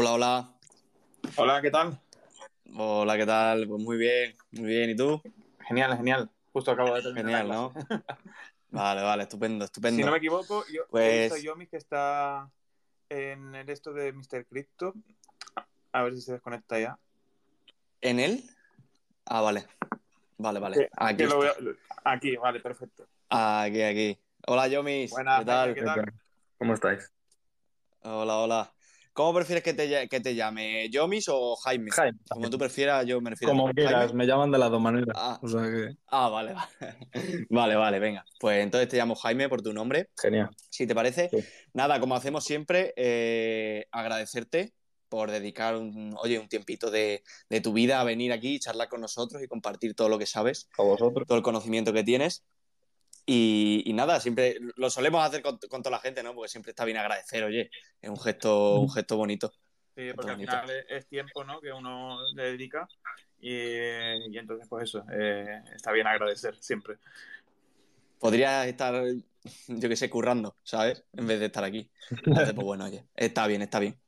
Hola, hola. Hola, ¿qué tal? Hola, ¿qué tal? Pues muy bien, muy bien. ¿Y tú? Genial, genial. Justo acabo de terminar. Genial, ¿no? Vale, vale, estupendo, estupendo. Si no me equivoco, yo Pues- he visto Yomi que está en el esto de Mr. Crypto. A ver si se desconecta ya. ¿En él? Ah, vale. Vale, vale. Que- Aquí, que lo está. veo- Aquí, vale, perfecto. aquí, aquí. Hola, Yomis. Buenas, ¿Qué tal? ¿qué tal? ¿Cómo estáis? Hola, hola. ¿Cómo prefieres que te, que te llame? ¿Yomis o Jaime? Jaime. Como tú prefieras, yo me refiero Como a quieras, Jaime. me llaman de las dos maneras. Ah. O sea que, Ah, vale, vale. Vale, vale, venga. Pues entonces te llamo Jaime por tu nombre. genial. Si te parece, Sí. nada, como hacemos siempre, eh, agradecerte por dedicar un, oye, un tiempito de, de tu vida a venir aquí, charlar con nosotros y compartir todo lo que sabes, A vosotros. todo el conocimiento que tienes. Y, y nada, siempre lo solemos hacer con, con toda la gente, ¿no? Porque siempre está bien agradecer, oye, es un gesto, un gesto bonito. Sí, porque al final es, es tiempo ¿no? que uno le dedica. Y, y entonces, pues eso, eh, está bien agradecer siempre. Podrías estar, yo qué sé, currando, ¿sabes? En vez de estar aquí. Entonces, pues bueno, oye, está bien, está bien.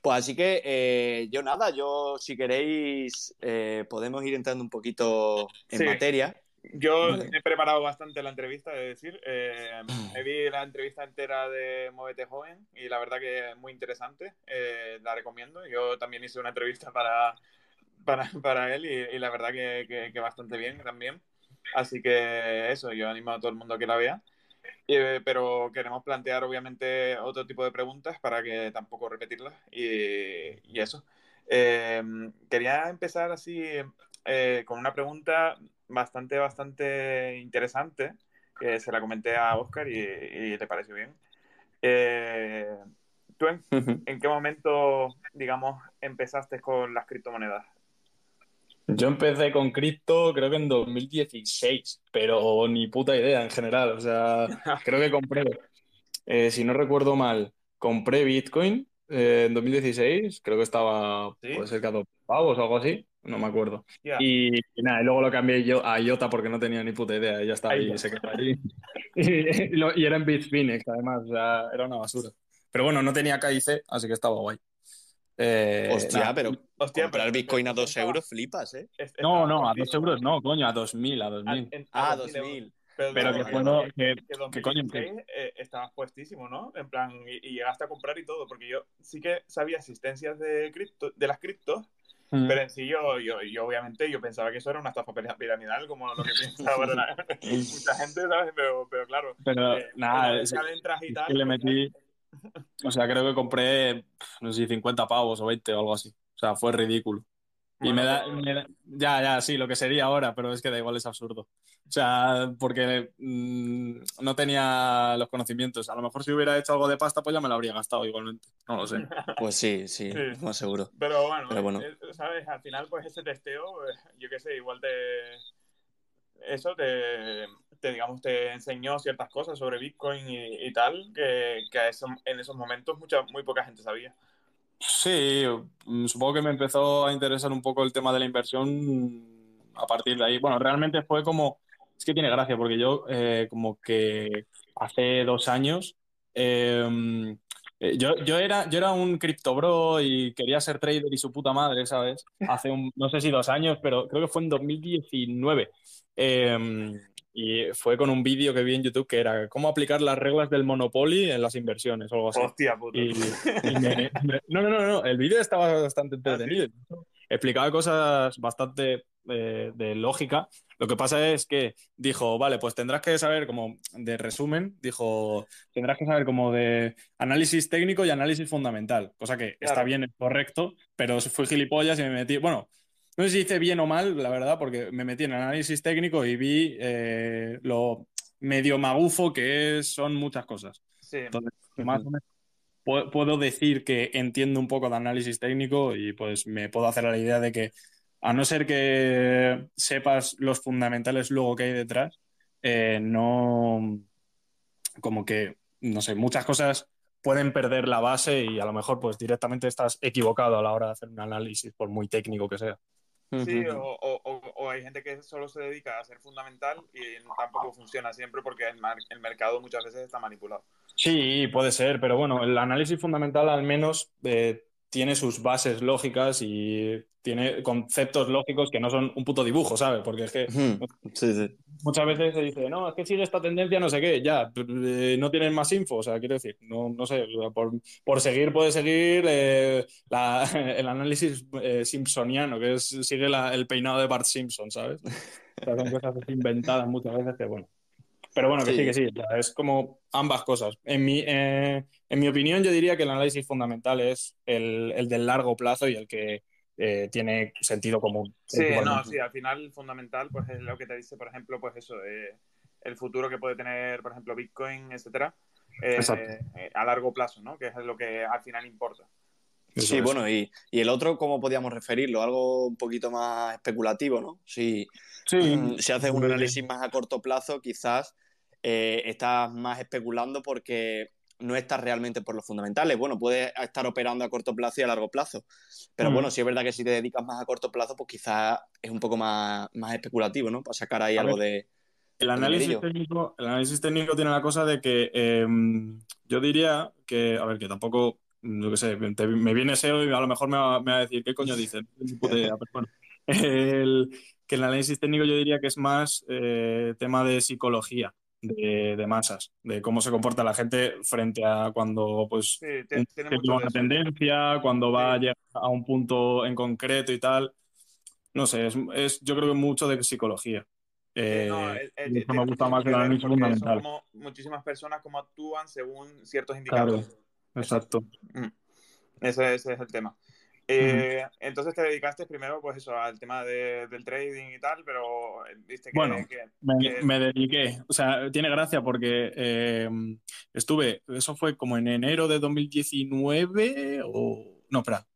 Pues así que eh, yo nada, yo si queréis eh, podemos ir entrando un poquito en Sí. materia. Yo Vale. he preparado bastante la entrevista, es decir, eh, me vi la entrevista entera de Móvete Joven y la verdad que es muy interesante, eh, la recomiendo. Yo también hice una entrevista para, para, para él y, y la verdad que, que- que bastante bien también. Así que eso, yo animo a todo el mundo a que la vea. Eh, pero queremos plantear obviamente otro tipo de preguntas para que tampoco repetirlas y, y eso. Eh, quería empezar así eh, con una pregunta bastante, bastante interesante que se la comenté a Oscar y, y le pareció bien. Eh, ¿Tú en, en qué momento, digamos, empezaste con las criptomonedas? Yo empecé con cripto creo que en 2016, pero ni puta idea en general. O sea, creo que compré, eh, si no recuerdo mal, compré Bitcoin eh, en 2016. Creo que estaba, ¿Sí? puede ser que a dos pavos o algo así, no me acuerdo. Y, y nada, y luego lo cambié yo a IOTA porque no tenía ni puta idea. Y ya estaba Ahí ahí, ya. se quedó ahí. Y, y lo- y era en Bitfinex, además, o sea, era una basura. Pero bueno, no tenía KIC, así que estaba guay. Eh, Hostia, nada. pero Hostia, comprar pero- Bitcoin a pero 2 estaba- euros flipas, ¿eh? No, no, a por 2 euros no, coño, a 2000, a 2000. En- en- Ah, a 2000 euros. 2000. Pero no, que fue no, que, que que coño, 2016 eh, estabas puestísimo, ¿no? En plan, y, y llegaste a comprar y todo, porque yo sí que sabía existencias de cripto, de las criptos, Mm. pero en sí yo, yo, yo obviamente yo pensaba que eso era una estafa pira- piramidal, como lo que piensa ahora la- mucha gente, ¿sabes? Pero, pero claro, Pero eh, nada, es, y tal, que le pues, metí, o sea, creo que compré, no sé si 50 pavos o 20 o algo así. O sea, fue ridículo. Y me da, me da- ya, ya, sí, lo que sería ahora, pero es que da igual, es absurdo. O sea, porque mm, no tenía los conocimientos. A lo mejor si hubiera hecho algo de pasta, pues ya me lo habría gastado igualmente. No lo sé. Pues sí, sí, Sí. más seguro. Pero bueno, Pero bueno. eh, ¿sabes? Al final, pues ese testeo, eh, yo qué sé, igual te. Eso te, te, digamos, te enseñó ciertas cosas sobre Bitcoin y, y tal, que, que eso- en esos momentos mucha, muy poca gente sabía. Sí, mm, supongo que me empezó a interesar un poco el tema de la inversión a partir de ahí. Bueno, realmente fue como, es que tiene gracia, porque yo eh, como que hace dos años, eh, eh, yo, yo era, yo era un cripto bro y quería ser trader y su puta madre, ¿sabes? Hace un, no sé si dos años, pero creo que fue en 2019. Eh, y fue con un vídeo que vi en YouTube que era cómo aplicar las reglas del Monopoly en las inversiones o algo así. Hostia puta. Y, y me- me- no, no, no, no, el vídeo estaba bastante entretenido. Explicaba cosas bastante eh, de lógica. Lo que pasa es que dijo, vale, pues tendrás que saber como de resumen, dijo, tendrás que saber como de análisis técnico y análisis fundamental, cosa que está Claro. bien, es correcto, pero fui gilipollas y me metí, bueno, no sé si hice bien o mal, la verdad, porque me metí en análisis técnico y vi eh, lo medio magufo que es- son muchas cosas. Sí, Entonces, más o menos pu- puedo decir que entiendo un poco de análisis técnico y pues me puedo hacer a la idea de que a no ser que sepas los fundamentales luego que hay detrás, eh, no como que, no sé, muchas cosas pueden perder la base y a lo mejor pues directamente estás equivocado a la hora de hacer un análisis, por muy técnico que sea. Sí o, o- hay gente que solo se dedica a ser fundamental y tampoco funciona siempre porque el, mar- el mercado muchas veces está manipulado. Sí, puede ser, pero bueno, el análisis fundamental al menos eh, tiene sus bases lógicas y tiene conceptos lógicos que no son un puto dibujo, ¿sabes? Porque es que muchas veces se dice, no, es que sigue esta tendencia, no sé qué, ya, eh, no tienen más info, o sea, quiero decir, no, no sé, por, seguir puede seguir eh, el análisis eh, simpsoniano, que es, sigue el peinado de Bart Simpson, ¿sabes? son cosas inventadas muchas veces que, bueno. Pero bueno, que sí, que sí, es como ambas cosas. En mi, en mi opinión, yo diría que el análisis fundamental es el, el del largo plazo y el que eh, tiene sentido común. Sí, no, sí, al final fundamental pues es lo que te dice, por ejemplo, pues eso, eh, el futuro que puede tener, por ejemplo, Bitcoin, etcétera, eh, a largo plazo, ¿no? Que es lo que al final importa. sí, bueno, y, el otro, ¿cómo podíamos referirlo? Algo un poquito más especulativo, ¿no? Si, sí. Mm, si haces un análisis más a corto plazo, quizás estás más especulando porque no estás realmente por los fundamentales. Bueno, puedes estar operando a corto plazo y a largo plazo. Pero mm. bueno, sí es verdad que si te dedicas más a corto plazo, pues quizás es un poco más, más especulativo, ¿no? Para sacar ahí algo de. El análisis, técnico, el análisis técnico tiene la cosa de que em, yo diría que, a ver, que tampoco, yo qué sé, me viene SEO y a lo mejor me va, a decir, ¿qué coño dice? el, que el análisis técnico yo diría que es más eh, tema de psicología de, masas, de cómo se comporta la gente frente a cuando pues tiene, una tendencia, cuando va a un punto en concreto y tal. No sé, es, yo creo que mucho de psicología. Eh, me gusta más análisis fundamental. como muchísimas personas como actúan según ciertos indicadores. Claro, exacto. Mm. Ese, ese, es el tema. Eh, entonces te dedicaste primero, pues eso, al tema del trading y tal, pero eh, viste que... Bueno, me, dediqué, o sea, tiene gracia porque eh, estuve, eso fue como en enero de 2019 o... No, espera,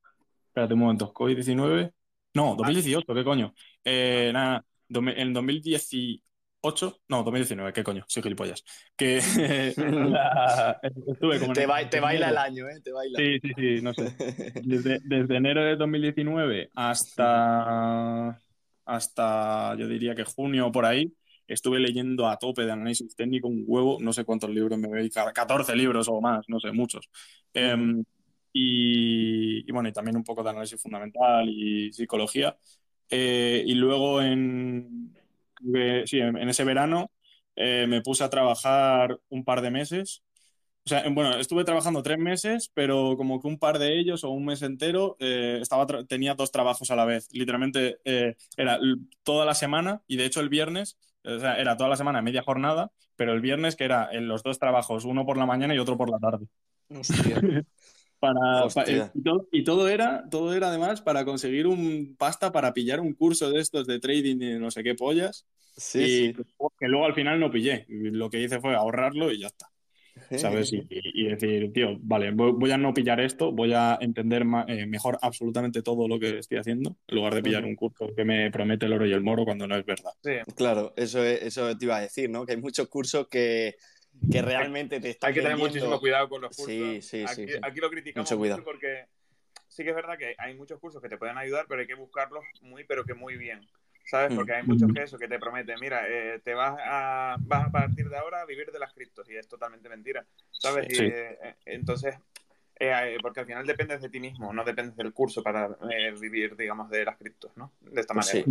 espérate un momento, COVID-19... No, 2018, ¿qué coño? nada, en 2018 8, no, 2019, ¿qué coño? Soy gilipollas. Que estuve como te, baila el año, ¿eh? Te baila. Sí, sí, sí, no sé. Desde, enero de 2019 hasta, hasta, yo diría que junio por ahí, estuve leyendo a tope de análisis técnico un huevo, no sé cuántos libros me voy 14 libros o más, no sé, muchos. Em, y, y, bueno, y también un poco de análisis fundamental y psicología. Eh, y luego en, sí, en, ese verano eh, me puse a trabajar un par de meses. O sea, bueno, estuve trabajando tres meses, pero como que un par de ellos o un mes entero eh, estaba tenía dos trabajos a la vez. Literalmente eh, era toda la semana y de hecho el viernes, o sea, era toda la semana media jornada, pero el viernes que era en los dos trabajos, uno por la mañana y otro por la tarde. Para, eh, y, todo, era, todo era además para conseguir un pasta para pillar un curso de estos de trading y no sé qué pollas. Sí, Que luego al final no pillé. Lo que hice fue ahorrarlo y ya está. ¿Sabes? Y, decir, tío, vale, voy, a no pillar esto, voy a entender eh, mejor absolutamente todo lo que estoy haciendo, en lugar de pillar un curso que me promete el oro y el moro cuando no es verdad. Sí. Claro, eso, eso te iba a decir, ¿no? Que hay muchos cursos que que realmente te está Hay que tener muchísimo cuidado con los cursos. Sí, sí, aquí, sí, aquí, lo criticamos mucho, porque sí que es verdad que hay muchos cursos que te pueden ayudar, pero hay que buscarlos muy, pero que muy bien. ¿Sabes? Porque hay muchos que eso, que te prometen, mira, eh, te vas a, vas a partir de ahora a vivir de las criptos y es totalmente mentira. ¿Sabes? Y, eh, entonces, eh, porque al final dependes de ti mismo, no dependes del curso para vivir, digamos, de las criptos, ¿no? De esta manera.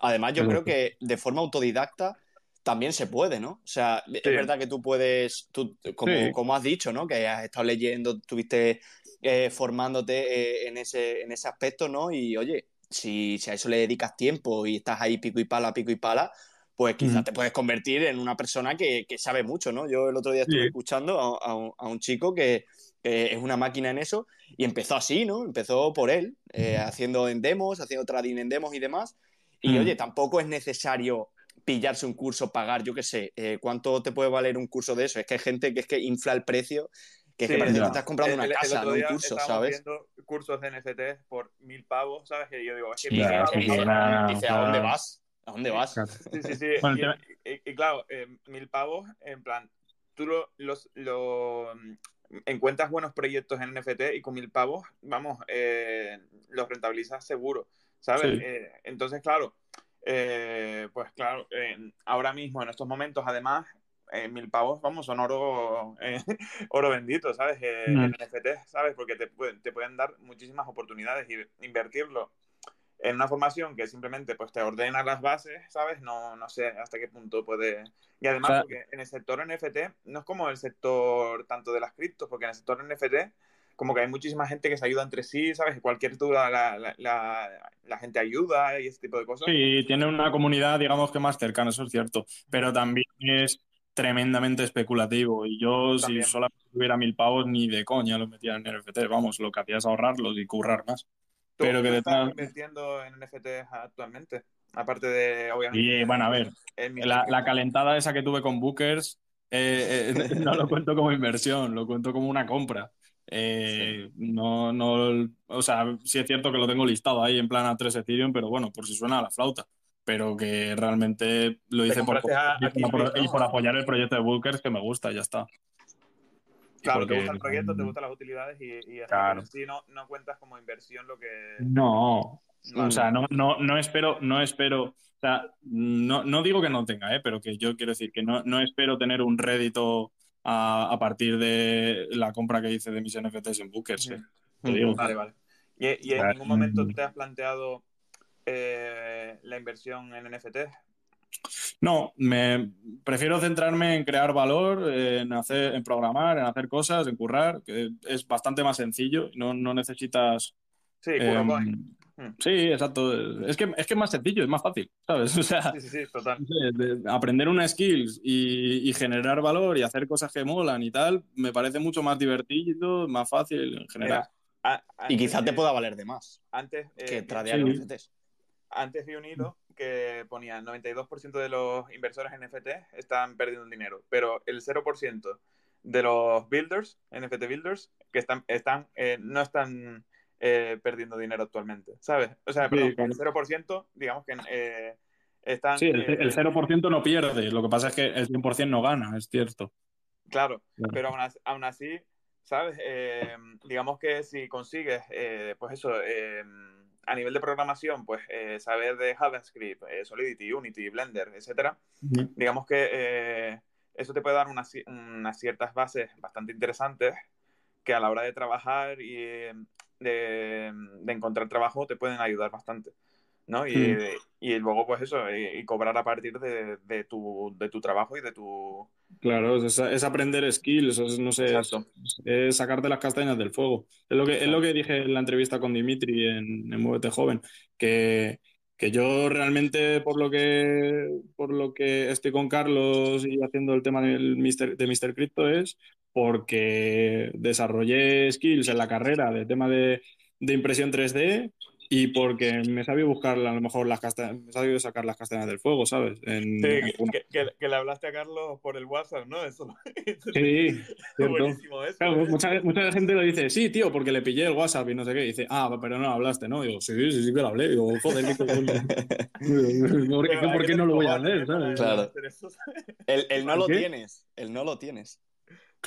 Además, yo creo que de forma autodidacta también se puede, ¿no? O sea, es verdad que tú puedes, tú, como, has dicho, ¿no? Que has estado leyendo, estuviste eh, formándote eh, en, ese, en ese aspecto, ¿no? Y oye, si, a eso le dedicas tiempo y estás ahí pico y pala, pico y pala, pues quizás te puedes convertir en una persona que, sabe mucho, ¿no? Yo el otro día estuve escuchando a, un, chico que, es una máquina en eso y empezó así, ¿no? Empezó por él, eh, haciendo en demos, haciendo trading en demos y demás. Y oye, tampoco es necesario pillarse un curso, pagar, yo qué sé, eh, ¿cuánto te puede valer un curso de eso? Es que hay gente que es que infla el precio, que, es que parece que estás comprando una casa, no un curso, ¿sabes? viendo cursos de NFT por mil pavos, ¿sabes? Que yo digo, es que dice, ¿a dónde vas? ¿A dónde vas? Sí, sí, sí. y, claro, eh, mil pavos, en plan, tú lo, los, lo, encuentras buenos proyectos en NFT y con mil pavos, vamos, eh, los rentabilizas seguro, ¿sabes? entonces, claro, eh, pues claro, ahora mismo, en estos momentos, además, eh, mil pavos, vamos, son oro, eh, oro bendito, ¿sabes? Eh, Mm. En NFT, ¿sabes? Porque te, te pueden dar muchísimas oportunidades y invertirlo en una formación que simplemente pues te ordena las bases, ¿sabes? No, no sé hasta qué punto puede... Y además, O sea- porque en el sector NFT no es como el sector tanto de las criptos, porque en el sector NFT como que hay muchísima gente que se ayuda entre sí, ¿sabes? Cualquier duda la, la, la- la gente ayuda y ese tipo de cosas. Sí, tiene una comunidad, digamos que más cercana, eso es cierto, pero también es tremendamente especulativo y yo También. si solamente tuviera mil pavos ni de coña los metía en NFT, vamos, lo que hacía es ahorrarlos y currar más. ¿Tú, pero que estás invirtiendo en NFTs actualmente? Aparte de, obviamente... Y bueno, a ver, Mr. la, la calentada esa que tuve con Bookers, eh, eh, no lo cuento como inversión, lo cuento como una compra. Eh, no, no, o sea, sí es cierto que lo tengo listado ahí en plan a 3 Ethereum, pero bueno, por si suena a la flauta. Pero que realmente lo hice por, a- a por- ¿no? y por apoyar el proyecto de Bookers que me gusta, ya está. Claro, porque- te gusta el proyecto, te gustan las utilidades y, y así, Claro. sí no, no cuentas como inversión lo que... No, Vale. o sea, no, no, no espero, no espero, o sea, no, no digo que no tenga, ¿eh? pero que yo quiero decir que no, no espero tener un rédito a, a partir de la compra que hice de mis NFTs en Bookers. ¿eh? Te digo. Vale, vale. ¿Y, y en Vale. ningún momento te has planteado eh, la inversión en NFT? No, me prefiero centrarme en crear valor, en hacer, en programar, en hacer cosas, en currar, que es bastante más sencillo, no, no necesitas Sí. Mm. Sí, exacto. Es que, es que es más sencillo, es más fácil, ¿sabes? O sea, Sí, sí, sí, total. de- aprender una skills y, y generar valor y hacer cosas que molan y tal, me parece mucho más divertido, más fácil en general. Mira, a- Y quizás te pueda valer de más Antes, eh, que vi- tradear sí. NFTs. antes vi un hilo que ponía 92% de los inversores en NFT están perdiendo dinero, pero el 0% de los builders, NFT builders, que están, están eh, no están eh, perdiendo dinero actualmente, ¿sabes? O sea, Sí, perdón, claro. el 0%, digamos que eh, están... Sí, el, eh, el 0% no pierde, lo que pasa es que el 100% no gana, es cierto. Claro, Claro. pero aún así, aún así, ¿sabes? Eh, digamos que si consigues, eh, pues eso, eh, a nivel de programación, pues eh, saber de JavaScript, eh, Solidity, Unity, Blender, etcétera, digamos que eh, eso te puede dar unas, unas ciertas bases bastante interesantes que a la hora de trabajar y eh, de, de encontrar trabajo te pueden ayudar bastante. ¿no? Y, y luego, pues eso, y, cobrar a partir de, de tu, de tu trabajo y de tu... Claro, es, es aprender skills, es, no sé, es, es sacarte las castañas del fuego. Es lo que, es lo que dije en la entrevista con Dimitri en, en Muévete Joven, que, que yo realmente por lo que, por lo que estoy con Carlos y haciendo el tema del Mister, de Mr. Crypto es porque desarrollé skills en la carrera de tema de, de impresión 3D y porque me sabía buscar a lo mejor las castañas, me sabía sacar las castañas del fuego, ¿sabes? En- Sí, en- que, que- que le hablaste a Carlos por el WhatsApp, ¿no? Eso, eso Sí, cierto. buenísimo eso. Claro, ¿eh? mucha, mucha gente lo dice, sí, tío, porque le pillé el WhatsApp y no sé qué. Y dice, ah, pero no hablaste, ¿no? Y digo, sí, sí, sí que lo hablé. Digo, joder. ¿Por qué, no lo voy a hacer? ¿sabes? Claro. El, el no lo ¿Qué? tienes. El no lo tienes.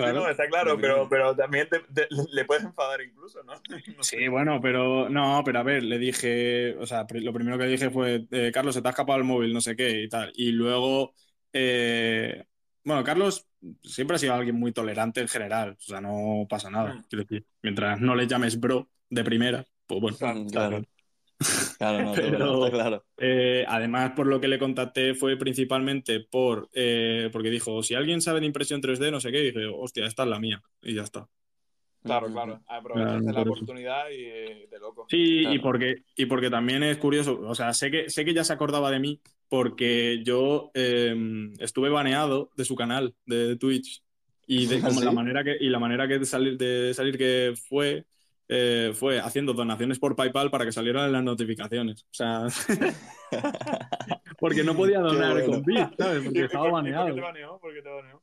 Sí, no, está claro, pero, pero también te- te- le puedes enfadar incluso, ¿no? No sé. Sí, bueno, pero no, pero a ver, le dije, o sea, lo primero que dije fue, eh, Carlos, se te ha escapado el móvil, no sé qué y tal. Y luego, eh, bueno, Carlos siempre ha sido alguien muy tolerante en general, o sea, no pasa nada. Mm. Quiero decir, mientras no le llames bro de primera, pues bueno. Claro, Claro. Claro, no, Pero- está claro. Eh, además, por lo que le contacté fue principalmente por eh, porque dijo, si alguien sabe de impresión 3D, no sé qué, y dije, hostia, esta es la mía. Y ya está. Claro, claro. Aprovechaste Claro, la oportunidad y eh, de loco. Sí, Claro. y porque, y porque también es curioso, o sea, sé que, sé que ya se acordaba de mí porque yo eh, estuve baneado de su canal de Twitch y de ¿Ah, como sí? la manera que, y la manera que de salir, de salir que fue eh, fue haciendo donaciones por PayPal para que salieran las notificaciones. O sea, porque no podía donar bueno. con Bit, ¿sabes? ¿Y Porque por- estaba y por qué baneado. te baneó? ¿Por qué te baneó?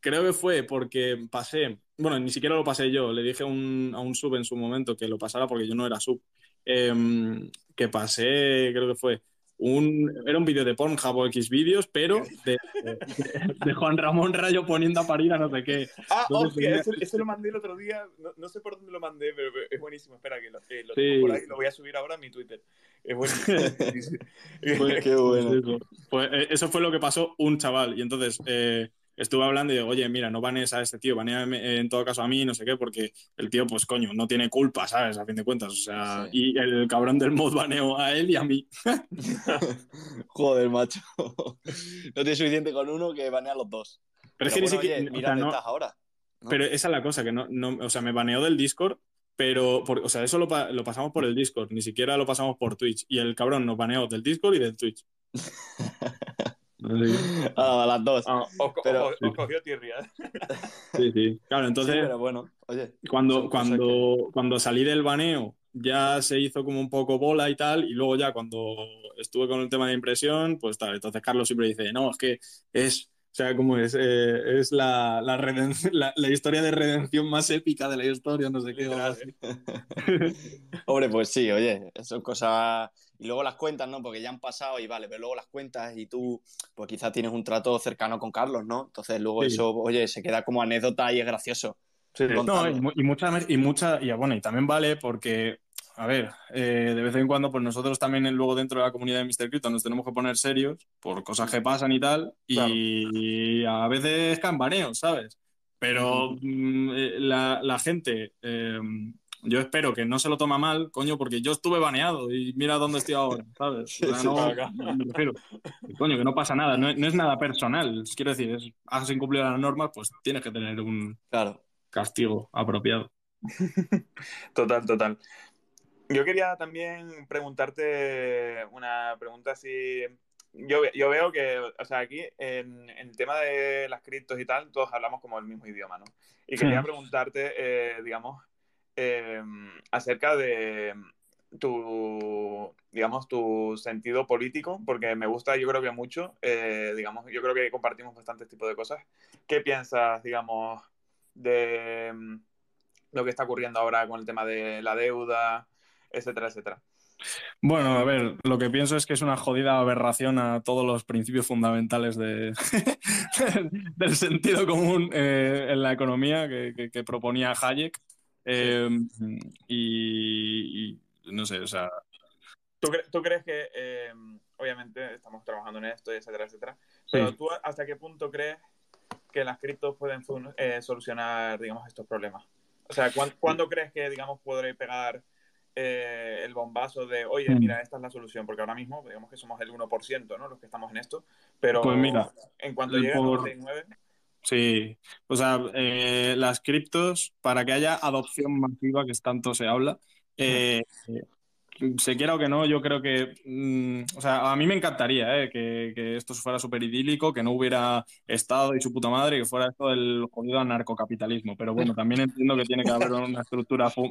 Creo que fue porque pasé, bueno, ni siquiera lo pasé yo, le dije a un, a un sub en su momento que lo pasara porque yo no era sub, Em, que pasé, creo que fue, un, era un vídeo de Pornhub o X vídeos, pero de, de- de Juan Ramón Rayo poniendo a parir a no sé qué. Ah, Entonces, hostia, tenía- eso, eso lo mandé el otro día. No, no sé por dónde lo mandé, pero es buenísimo. Espera, que lo, eh, lo Sí. tengo por ahí. Lo voy a subir ahora a mi Twitter. Es buenísimo. Fue- Qué bueno. Pues eso. Pues, eh, eso fue lo que pasó un chaval. Y entonces, eh, estuve hablando y digo, oye, mira, no banees a este tío, banea en todo caso a mí, no sé qué, porque el tío, pues coño, no tiene culpa, ¿sabes? A fin de cuentas, o sea, Sí. y el cabrón del mod baneó a él y a mí. Joder, macho. No tiene suficiente con uno que banea a los dos. Pero, es que ni siquiera, mira dónde no- estás ahora. ¿no? pero esa es la cosa, que no, no, o sea, me baneó del Discord, pero, por- o sea, eso lo, lo pasamos por el Discord, ni siquiera lo pasamos por Twitch, y el cabrón nos baneó del Discord y del Twitch. Ah, a las dos. Ah, os, Pero- os- os cogió tirria. que- sí, sí. Claro, entonces... Sí, pero bueno, oye. Cuando, cuando, cuando salí del baneo ya se hizo como un poco bola y tal, y luego ya cuando estuve con el tema de impresión, pues tal, entonces Carlos siempre dice, no, es que es, o sea, como es, Eh, es la, la, reden- la, la historia de redención más épica de la historia, no sé qué. así. Hombre, pues sí, oye, son cosas. Y luego las cuentas, ¿no? Porque ya han pasado y vale, pero luego las cuentas y tú, pues quizás tienes un trato cercano con Carlos, ¿no? Entonces luego Sí. eso, oye, se queda como anécdota y es gracioso. No, contarlo. y, y mucha, y mucha, y bueno, y también vale porque, a ver, eh, de vez en cuando, pues nosotros también luego dentro de la comunidad de Mr. Crypto nos tenemos que poner serios por cosas que pasan y tal, y, a veces caen baneos, ¿sabes? Pero mm, eh, la, la gente, eh, yo espero que no se lo toma mal, coño, porque yo estuve baneado y mira dónde estoy ahora, ¿sabes? O sea, no, me refiero, coño, que no pasa nada, no, no es nada personal, quiero decir, es, has incumplido las normas, pues tienes que tener un Claro. castigo apropiado. Total, total. Yo quería también preguntarte una pregunta así. Yo, yo veo que, o sea, aquí en, en el tema de las criptos y tal, todos hablamos como el mismo idioma, ¿no? Y quería preguntarte, eh, digamos, eh, acerca de tu, digamos, tu sentido político, porque me gusta, yo creo que mucho, eh, digamos, yo creo que compartimos bastantes tipos de cosas. ¿Qué piensas, digamos, de mm, lo que está ocurriendo ahora con el tema de la deuda, etcétera, etcétera? Bueno, a ver, lo que pienso es que es una jodida aberración a todos los principios fundamentales de, del sentido común eh, en la economía que proponía Hayek. Eh, y, y no sé, o sea, ¿Tú, cre- tú crees que, eh, obviamente, estamos trabajando en esto, etcétera, etcétera, pero Sí. tú hasta qué punto crees que las criptos pueden eh, solucionar, digamos, estos problemas? O sea, ¿cuán- ¿cuándo, crees que, digamos, podré pegar eh, el bombazo de, oye, Mm. mira, esta es la solución? Porque ahora mismo, digamos que somos el 1%, ¿no? Los que estamos en esto, pero Pues mira, en cuanto llegue a por- 99, Sí, o sea, eh, las criptos, para que haya adopción masiva, que tanto se habla, eh, eh, se quiera o que no, yo creo que, mm, o sea, a mí me encantaría eh, que, que esto fuera súper idílico, que no hubiera Estado y su puta madre, que fuera esto del jodido anarcocapitalismo, pero bueno, también entiendo que tiene que haber una estructura fu-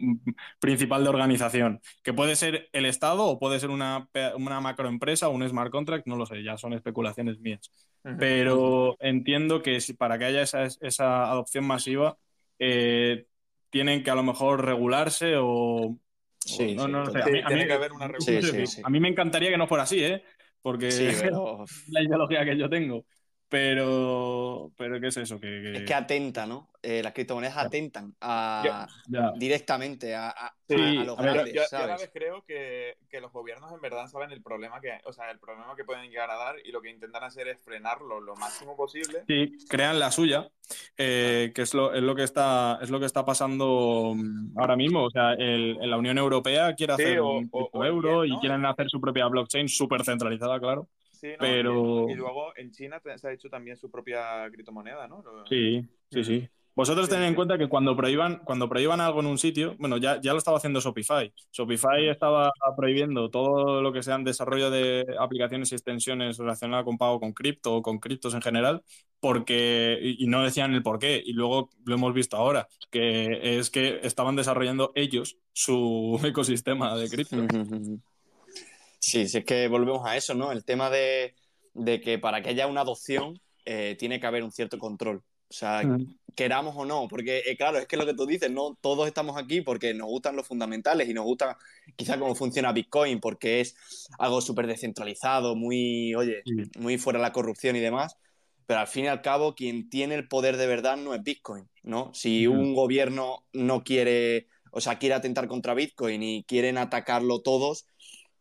principal de organización, que puede ser el Estado o puede ser una, una macroempresa o un smart contract, no lo sé, ya son especulaciones mías. Pero entiendo que si- para que haya esa, esa adopción masiva, eh, tienen que a lo mejor regularse o... Sí, o- no, sí, no, no sé. A mí, Sí, a tiene mí- que haber una regulación. Sí, sí, sí, sí. A mí me encantaría que no fuera así, ¿eh? Porque Sí, pero es la ideología que yo tengo. Pero, pero ¿qué es eso? Que, que- es que atenta, ¿no? Eh, las criptomonedas atentan a, directamente a, a- Sí, a- a los a ver, Yo, grandes, yo- yo a ¿sabes? la vez creo que, que los gobiernos en verdad saben el problema que, o sea, el problema que pueden llegar a dar y lo que intentan hacer es frenarlo lo máximo posible. Sí, crean la suya, eh, que es lo, es lo que está, es lo que está pasando mm, ahora mismo. O sea, el- en la Unión Europea quiere Sí, hacer o- un o- o el euro y quieren hacer su propia blockchain súper centralizada, claro. Sí, ¿no? Pero- Y, y luego en China se ha hecho también su propia criptomoneda, ¿no? Sí, sí, sí. Vosotros Sí, tened en sí. cuenta que cuando prohíban, cuando prohíban algo en un sitio, bueno, ya, ya lo estaba haciendo Shopify. Shopify estaba prohibiendo todo lo que sean desarrollo de aplicaciones y extensiones relacionadas con pago con cripto o con criptos en general, porque, y, y no decían el por qué. Y luego lo hemos visto ahora, que es que estaban desarrollando ellos su ecosistema de cripto. Sí, sí, es que volvemos a eso, ¿no? El tema de, de que para que haya una adopción eh, tiene que haber un cierto control. O sea, Mm. queramos o no, porque eh, claro, es que lo que tú dices, no todos estamos aquí porque nos gustan los fundamentales y nos gusta quizá cómo funciona Bitcoin, porque es algo súper descentralizado, muy, oye, muy fuera de la corrupción y demás. Pero al fin y al cabo, quien tiene el poder de verdad no es Bitcoin, ¿no? Si Ujú. un gobierno no quiere, o sea, quiere atentar contra Bitcoin y quieren atacarlo todos,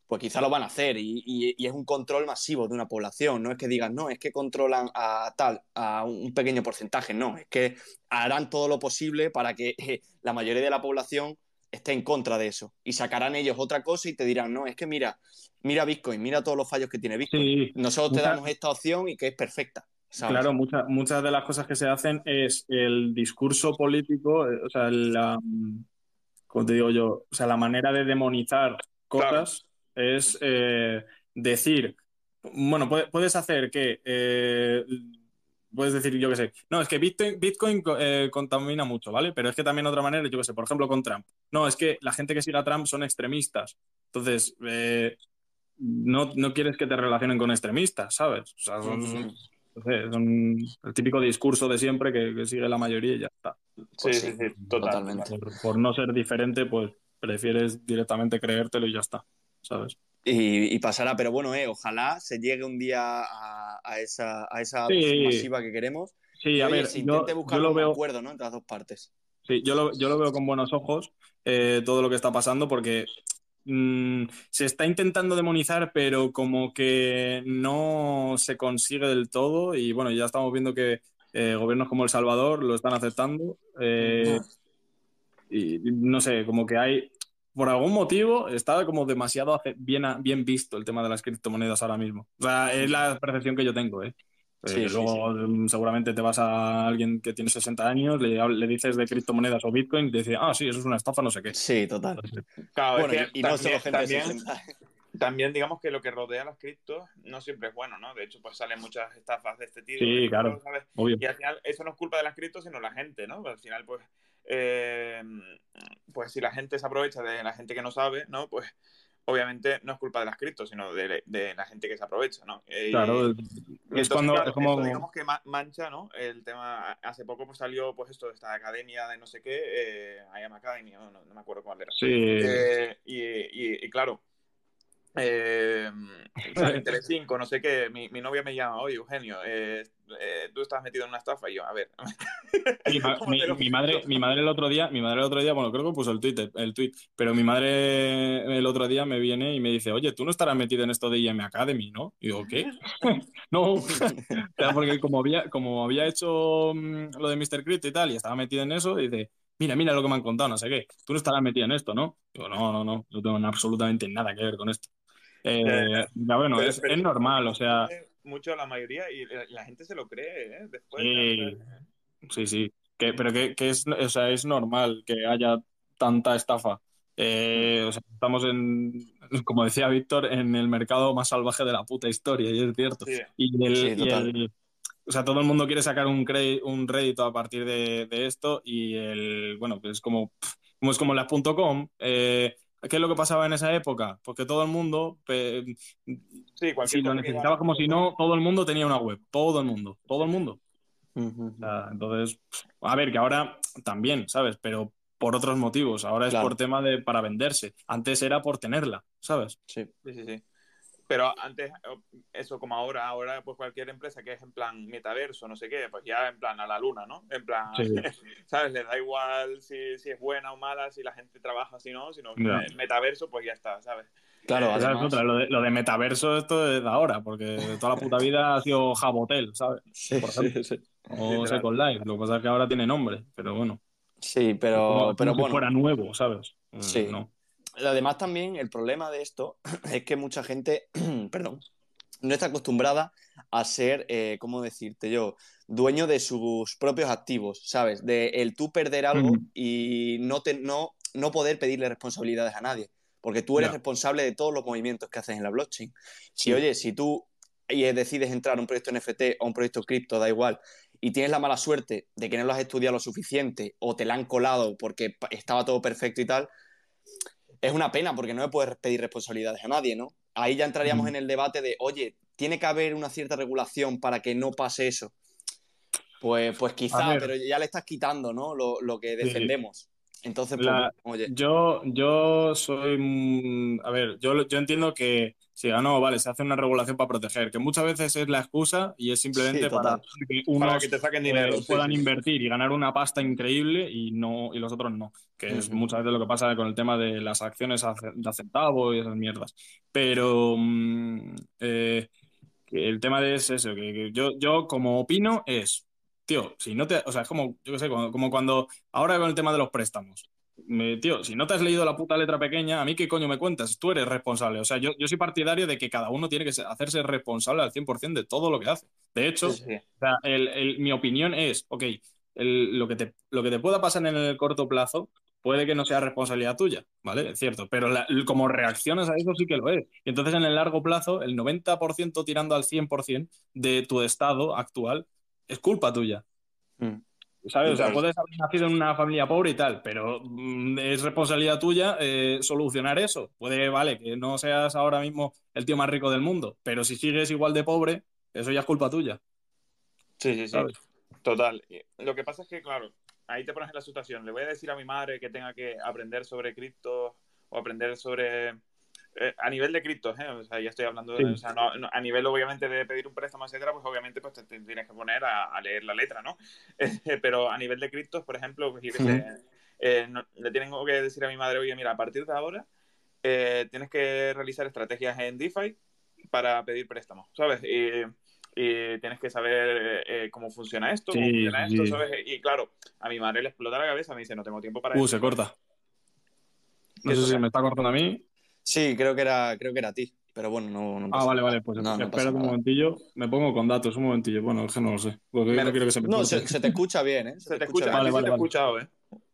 pues quizá lo van a hacer y, y, es un control masivo de una población. No es que digan, no, es que controlan a tal, a un pequeño porcentaje, no, es que harán todo lo posible para que eh, la mayoría de la población esté en contra de eso y sacarán ellos otra cosa y te dirán, no, es que mira, mira Bitcoin, mira todos los fallos que tiene Bitcoin. Nosotros te damos esta opción y que es perfecta. Claro, muchas muchas de las cosas que se hacen es el discurso político, eh, o sea, la, como te digo yo, o sea, la manera de demonizar cosas es eh, decir, bueno, puedes hacer que, eh, puedes decir, yo qué sé, no, es que Bitcoin, Bitcoin eh, contamina mucho, ¿vale? Pero es que también otra manera, yo qué sé, por ejemplo, con Trump. No, es que la gente que sigue a Trump son extremistas. Entonces, no, no, quieres que te relacionen con extremistas, ¿sabes? O sea, son, el típico discurso de siempre que, sigue la mayoría y ya está. sí, sí, sí, totalmente. por no ser diferente, pues prefieres directamente creértelo y ya está. ¿Sabes? Y, pasará, pero bueno, eh, ojalá se llegue un día a, esa, a esa masiva que queremos. Sí, a ver, se intente buscar un acuerdo ¿no? entre las dos partes. Sí, yo lo, yo lo veo con buenos ojos eh, todo lo que está pasando porque mm, se está intentando demonizar, pero como que no se consigue del todo. Y bueno, ya estamos viendo que eh, gobiernos como El Salvador lo están aceptando. Eh, y no sé, como que hay por algún motivo está como demasiado bien, bien visto el tema de las criptomonedas ahora mismo. O sea, es la percepción que yo tengo, ¿eh? eh luego mm, seguramente te vas a alguien que tiene 60 años, le, le dices de criptomonedas o Bitcoin y te dice, ah, sí, eso es una estafa, no sé qué. Sí, total. Claro, y, no solo gente también, digamos que lo que rodea las criptos no siempre es bueno, ¿no? De hecho, pues salen muchas estafas de este tipo. Sí, claro. Y al final eso no es culpa de las criptos, sino la gente, ¿no? Al final, pues eh, pues si la gente se aprovecha de la gente que no sabe, ¿no? Pues obviamente no es culpa de las criptos, sino de, la gente que se aprovecha, ¿no? Claro, es cuando es como... digamos que mancha, ¿no? El tema, hace poco pues salió pues esto de esta academia de no sé qué, eh, I am Academy, no, no, me acuerdo cuál era. Sí. Eh, y, y, claro, eh, cinco no sé qué, mi, mi, novia me llama, oye Eugenio, eh, eh, tú estás metido en una estafa y yo, a ver. mi, madre, mi madre el otro día, mi madre el otro día, bueno, creo que puso el tweet, el tweet, pero mi madre el otro día me viene y me dice, oye, tú no estarás metido en esto de IM Academy, ¿no? Y digo, ¿qué? no, porque como había, como había hecho mm, lo de Mr. Crypto y tal, y estaba metido en eso, dice, mira, mira lo que me han contado, no sé qué, tú no estarás metido en esto, ¿no? Digo, no, no, no, no tengo absolutamente nada que ver con esto. Eh, ya bueno, es, es, normal, o sea. Mucho la mayoría y la, gente se lo cree, ¿eh? Después. Sí, sí, Que, pero que, que, es, o sea, es normal que haya tanta estafa. Eh, mm. o sea, estamos en, como decía Víctor, en el mercado más salvaje de la puta historia, y es cierto. Y, el, o sea, todo el mundo quiere sacar un, un rédito a partir de, de, esto y el, bueno, pues como, como es como las .com, eh, ¿Qué es lo que pasaba en esa época? Porque todo el mundo, si lo necesitaba como si no, todo el mundo tenía una web, todo el mundo, todo el mundo. entonces, a ver, que ahora también, ¿sabes? Pero por otros motivos, ahora es por tema de para venderse. Antes era por tenerla, ¿sabes? Sí, sí, sí. Pero antes, eso como ahora, ahora pues cualquier empresa que es en plan metaverso, no sé qué, pues ya en plan a la luna, ¿no? En plan, ¿sabes? Le da igual si, si, es buena o mala, si la gente trabaja, si no, sino metaverso, pues ya está, ¿sabes? Claro, además... otra, lo, de, lo de metaverso esto es de ahora, porque toda la puta vida ha sido Jabotel, ¿sabes? Sí, sí, sí. O Second Life, lo que pasa es que ahora tiene nombre, pero bueno. Sí, pero, pero bueno. fuera nuevo, ¿sabes? Sí. No. Además, también el problema de esto es que mucha gente, perdón, no está acostumbrada a ser, eh, ¿cómo decirte yo? Dueño de sus propios activos, ¿sabes? De el tú perder algo y no, te, no, no poder pedirle responsabilidades a nadie, porque tú eres responsable de todos los movimientos que haces en la blockchain. Si, oye, si tú decides entrar a un proyecto NFT o un proyecto cripto, da igual, y tienes la mala suerte de que no lo has estudiado lo suficiente o te la han colado porque estaba todo perfecto y tal, es una pena porque no le puedes pedir responsabilidades a nadie, ¿no? Ahí ya entraríamos en el debate de, oye, ¿tiene que haber una cierta regulación para que no pase eso? Pues, pues quizá, pero ya le estás quitando, ¿no? Lo, que defendemos. Entonces, pues, La- oye, Yo, yo soy. A ver, yo, yo entiendo que si ganó, vale, se hace una regulación para proteger, que muchas veces es la excusa y es simplemente Sí, para que Para unos que te saquen eh, dinero. sí, puedan sí. invertir y ganar una pasta increíble y no y los otros no, que es muchas veces lo que pasa con el tema de las acciones a de centavo y esas mierdas. Pero mm, eh, el tema de es eso, que, que yo, yo como opino es, tío, si no te, o sea, es como, yo qué sé, como, como cuando, ahora con el tema de los préstamos, me- tío, si no te has leído la puta letra pequeña, a mí qué coño me cuentas, tú eres responsable, o sea, yo, yo soy partidario de que cada uno tiene que hacerse responsable al 100% de todo lo que hace. De hecho, Sí, sí. o sea, el- el- mi opinión es, ok, el- lo, que te, lo que te pueda pasar en el corto plazo puede que no sea responsabilidad tuya, ¿vale? Es cierto, pero la- como reaccionas a eso sí que lo es. Y entonces en el largo plazo, el 90% tirando al 100% de tu estado actual es culpa tuya. mm, ¿Sabes? O sea, puedes haber nacido en una familia pobre y tal, pero mm, es responsabilidad tuya eh, solucionar eso. Puede, vale, que no seas ahora mismo el tío más rico del mundo, pero si sigues igual de pobre, eso ya es culpa tuya. Sí, sí, sí. Total. Lo que pasa es que, claro, ahí te pones en la situación. Le voy a decir a mi madre que tenga que aprender sobre cripto o aprender sobre. Eh, a nivel de criptos, ¿eh? O sea, ya estoy hablando de. Sí. O sea, no- no- a nivel, obviamente, de pedir un préstamo, etcétera, pues obviamente pues, te, te tienes que poner a, a leer la letra, ¿no? Pero a nivel de criptos, por ejemplo, pues, eh, no- le tengo que decir a mi madre, oye, mira, a partir de ahora eh, tienes que realizar estrategias en DeFi para pedir préstamos, ¿sabes? Y, y tienes que saber eh, cómo funciona esto, cómo funciona esto, sí. ¿sabes? Y claro, a mi madre le explota la cabeza, me dice, no tengo tiempo para Uh, eso. se corta. No Eso sé si sí. me está cortando a mí. Sí, creo que era, creo que era a ti, pero bueno, no, no Ah, vale, vale, pues No, no espera un momentillo. Me pongo con datos, un momentillo. Bueno, es que no lo sé. Porque Me- no quiero que se me No, se, se te escucha bien, ¿eh? Se te escucha, Vale, a ti se vale, te ha vale. escuchado, ¿eh?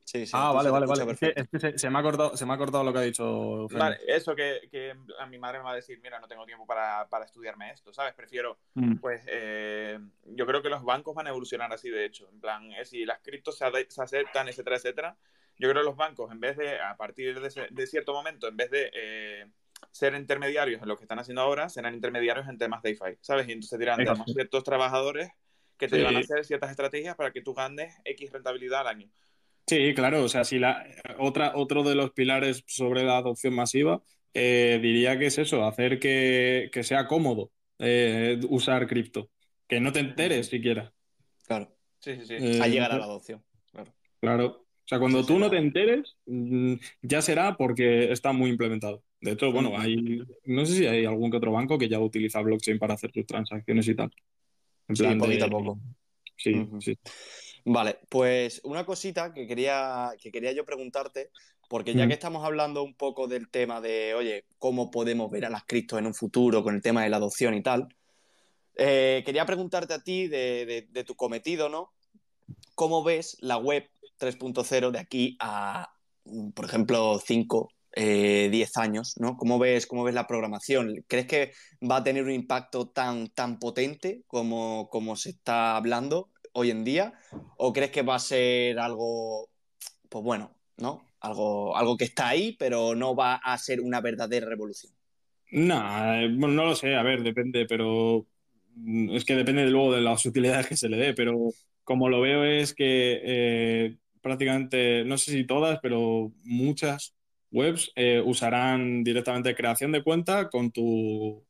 Sí, sí, Ah, vale, se vale, vale. Es que, es que se, se me ha cortado, se me ha cortado lo que ha dicho. Vale, eso que, que a mi madre me va a decir, mira, no tengo tiempo para, para estudiarme esto, ¿sabes? Prefiero, Mm. pues, eh, yo creo que los bancos van a evolucionar así, de hecho. En plan, eh, si las criptos se, se aceptan, etcétera, etcétera, yo creo que los bancos, en vez de, a partir de, ese- de cierto momento, en vez de eh, ser intermediarios en lo que están haciendo ahora, serán intermediarios en temas DeFi, ¿sabes? Y entonces dirán, tenemos ciertos trabajadores que te Sí. van a hacer ciertas estrategias para que tú ganes X rentabilidad al año. Sí, claro, o sea, si la otra, otro de los pilares sobre la adopción masiva, eh, diría que es eso, hacer que, que sea cómodo eh, usar cripto, que no te enteres siquiera. Claro, Sí, sí, sí. Eh, a llegar a la adopción. Claro. Claro. O sea, cuando Sí, tú sí, no te enteres, mm, ya será porque está muy implementado. De hecho, bueno, hay, no sé si hay algún que otro banco que ya utiliza blockchain para hacer sus transacciones y tal. En Sí, plan de- poquito a poco. Sí, sí. Vale, pues una cosita que quería, que quería yo preguntarte, porque ya que estamos hablando un poco del tema de, oye, cómo podemos ver a las criptos en un futuro con el tema de la adopción y tal, eh, quería preguntarte a ti de, de- de tu cometido, ¿no? ¿Cómo ves la web 3.0 de aquí a, mm, por ejemplo, 5, 10 años, ¿no? ¿Cómo ves, cómo ves la programación? ¿Crees que va a tener un impacto tan, tan potente como, como se está hablando hoy en día? ¿O crees que va a ser algo, pues bueno, ¿no? Algo, algo que está ahí, pero no va a ser una verdadera revolución. No, eh, bueno, no lo sé, a ver, depende, pero mm, es que depende luego de las utilidades que se le dé, pero como lo veo es que eh, prácticamente, no sé si todas, pero muchas webs eh, usarán directamente creación de cuenta con tu,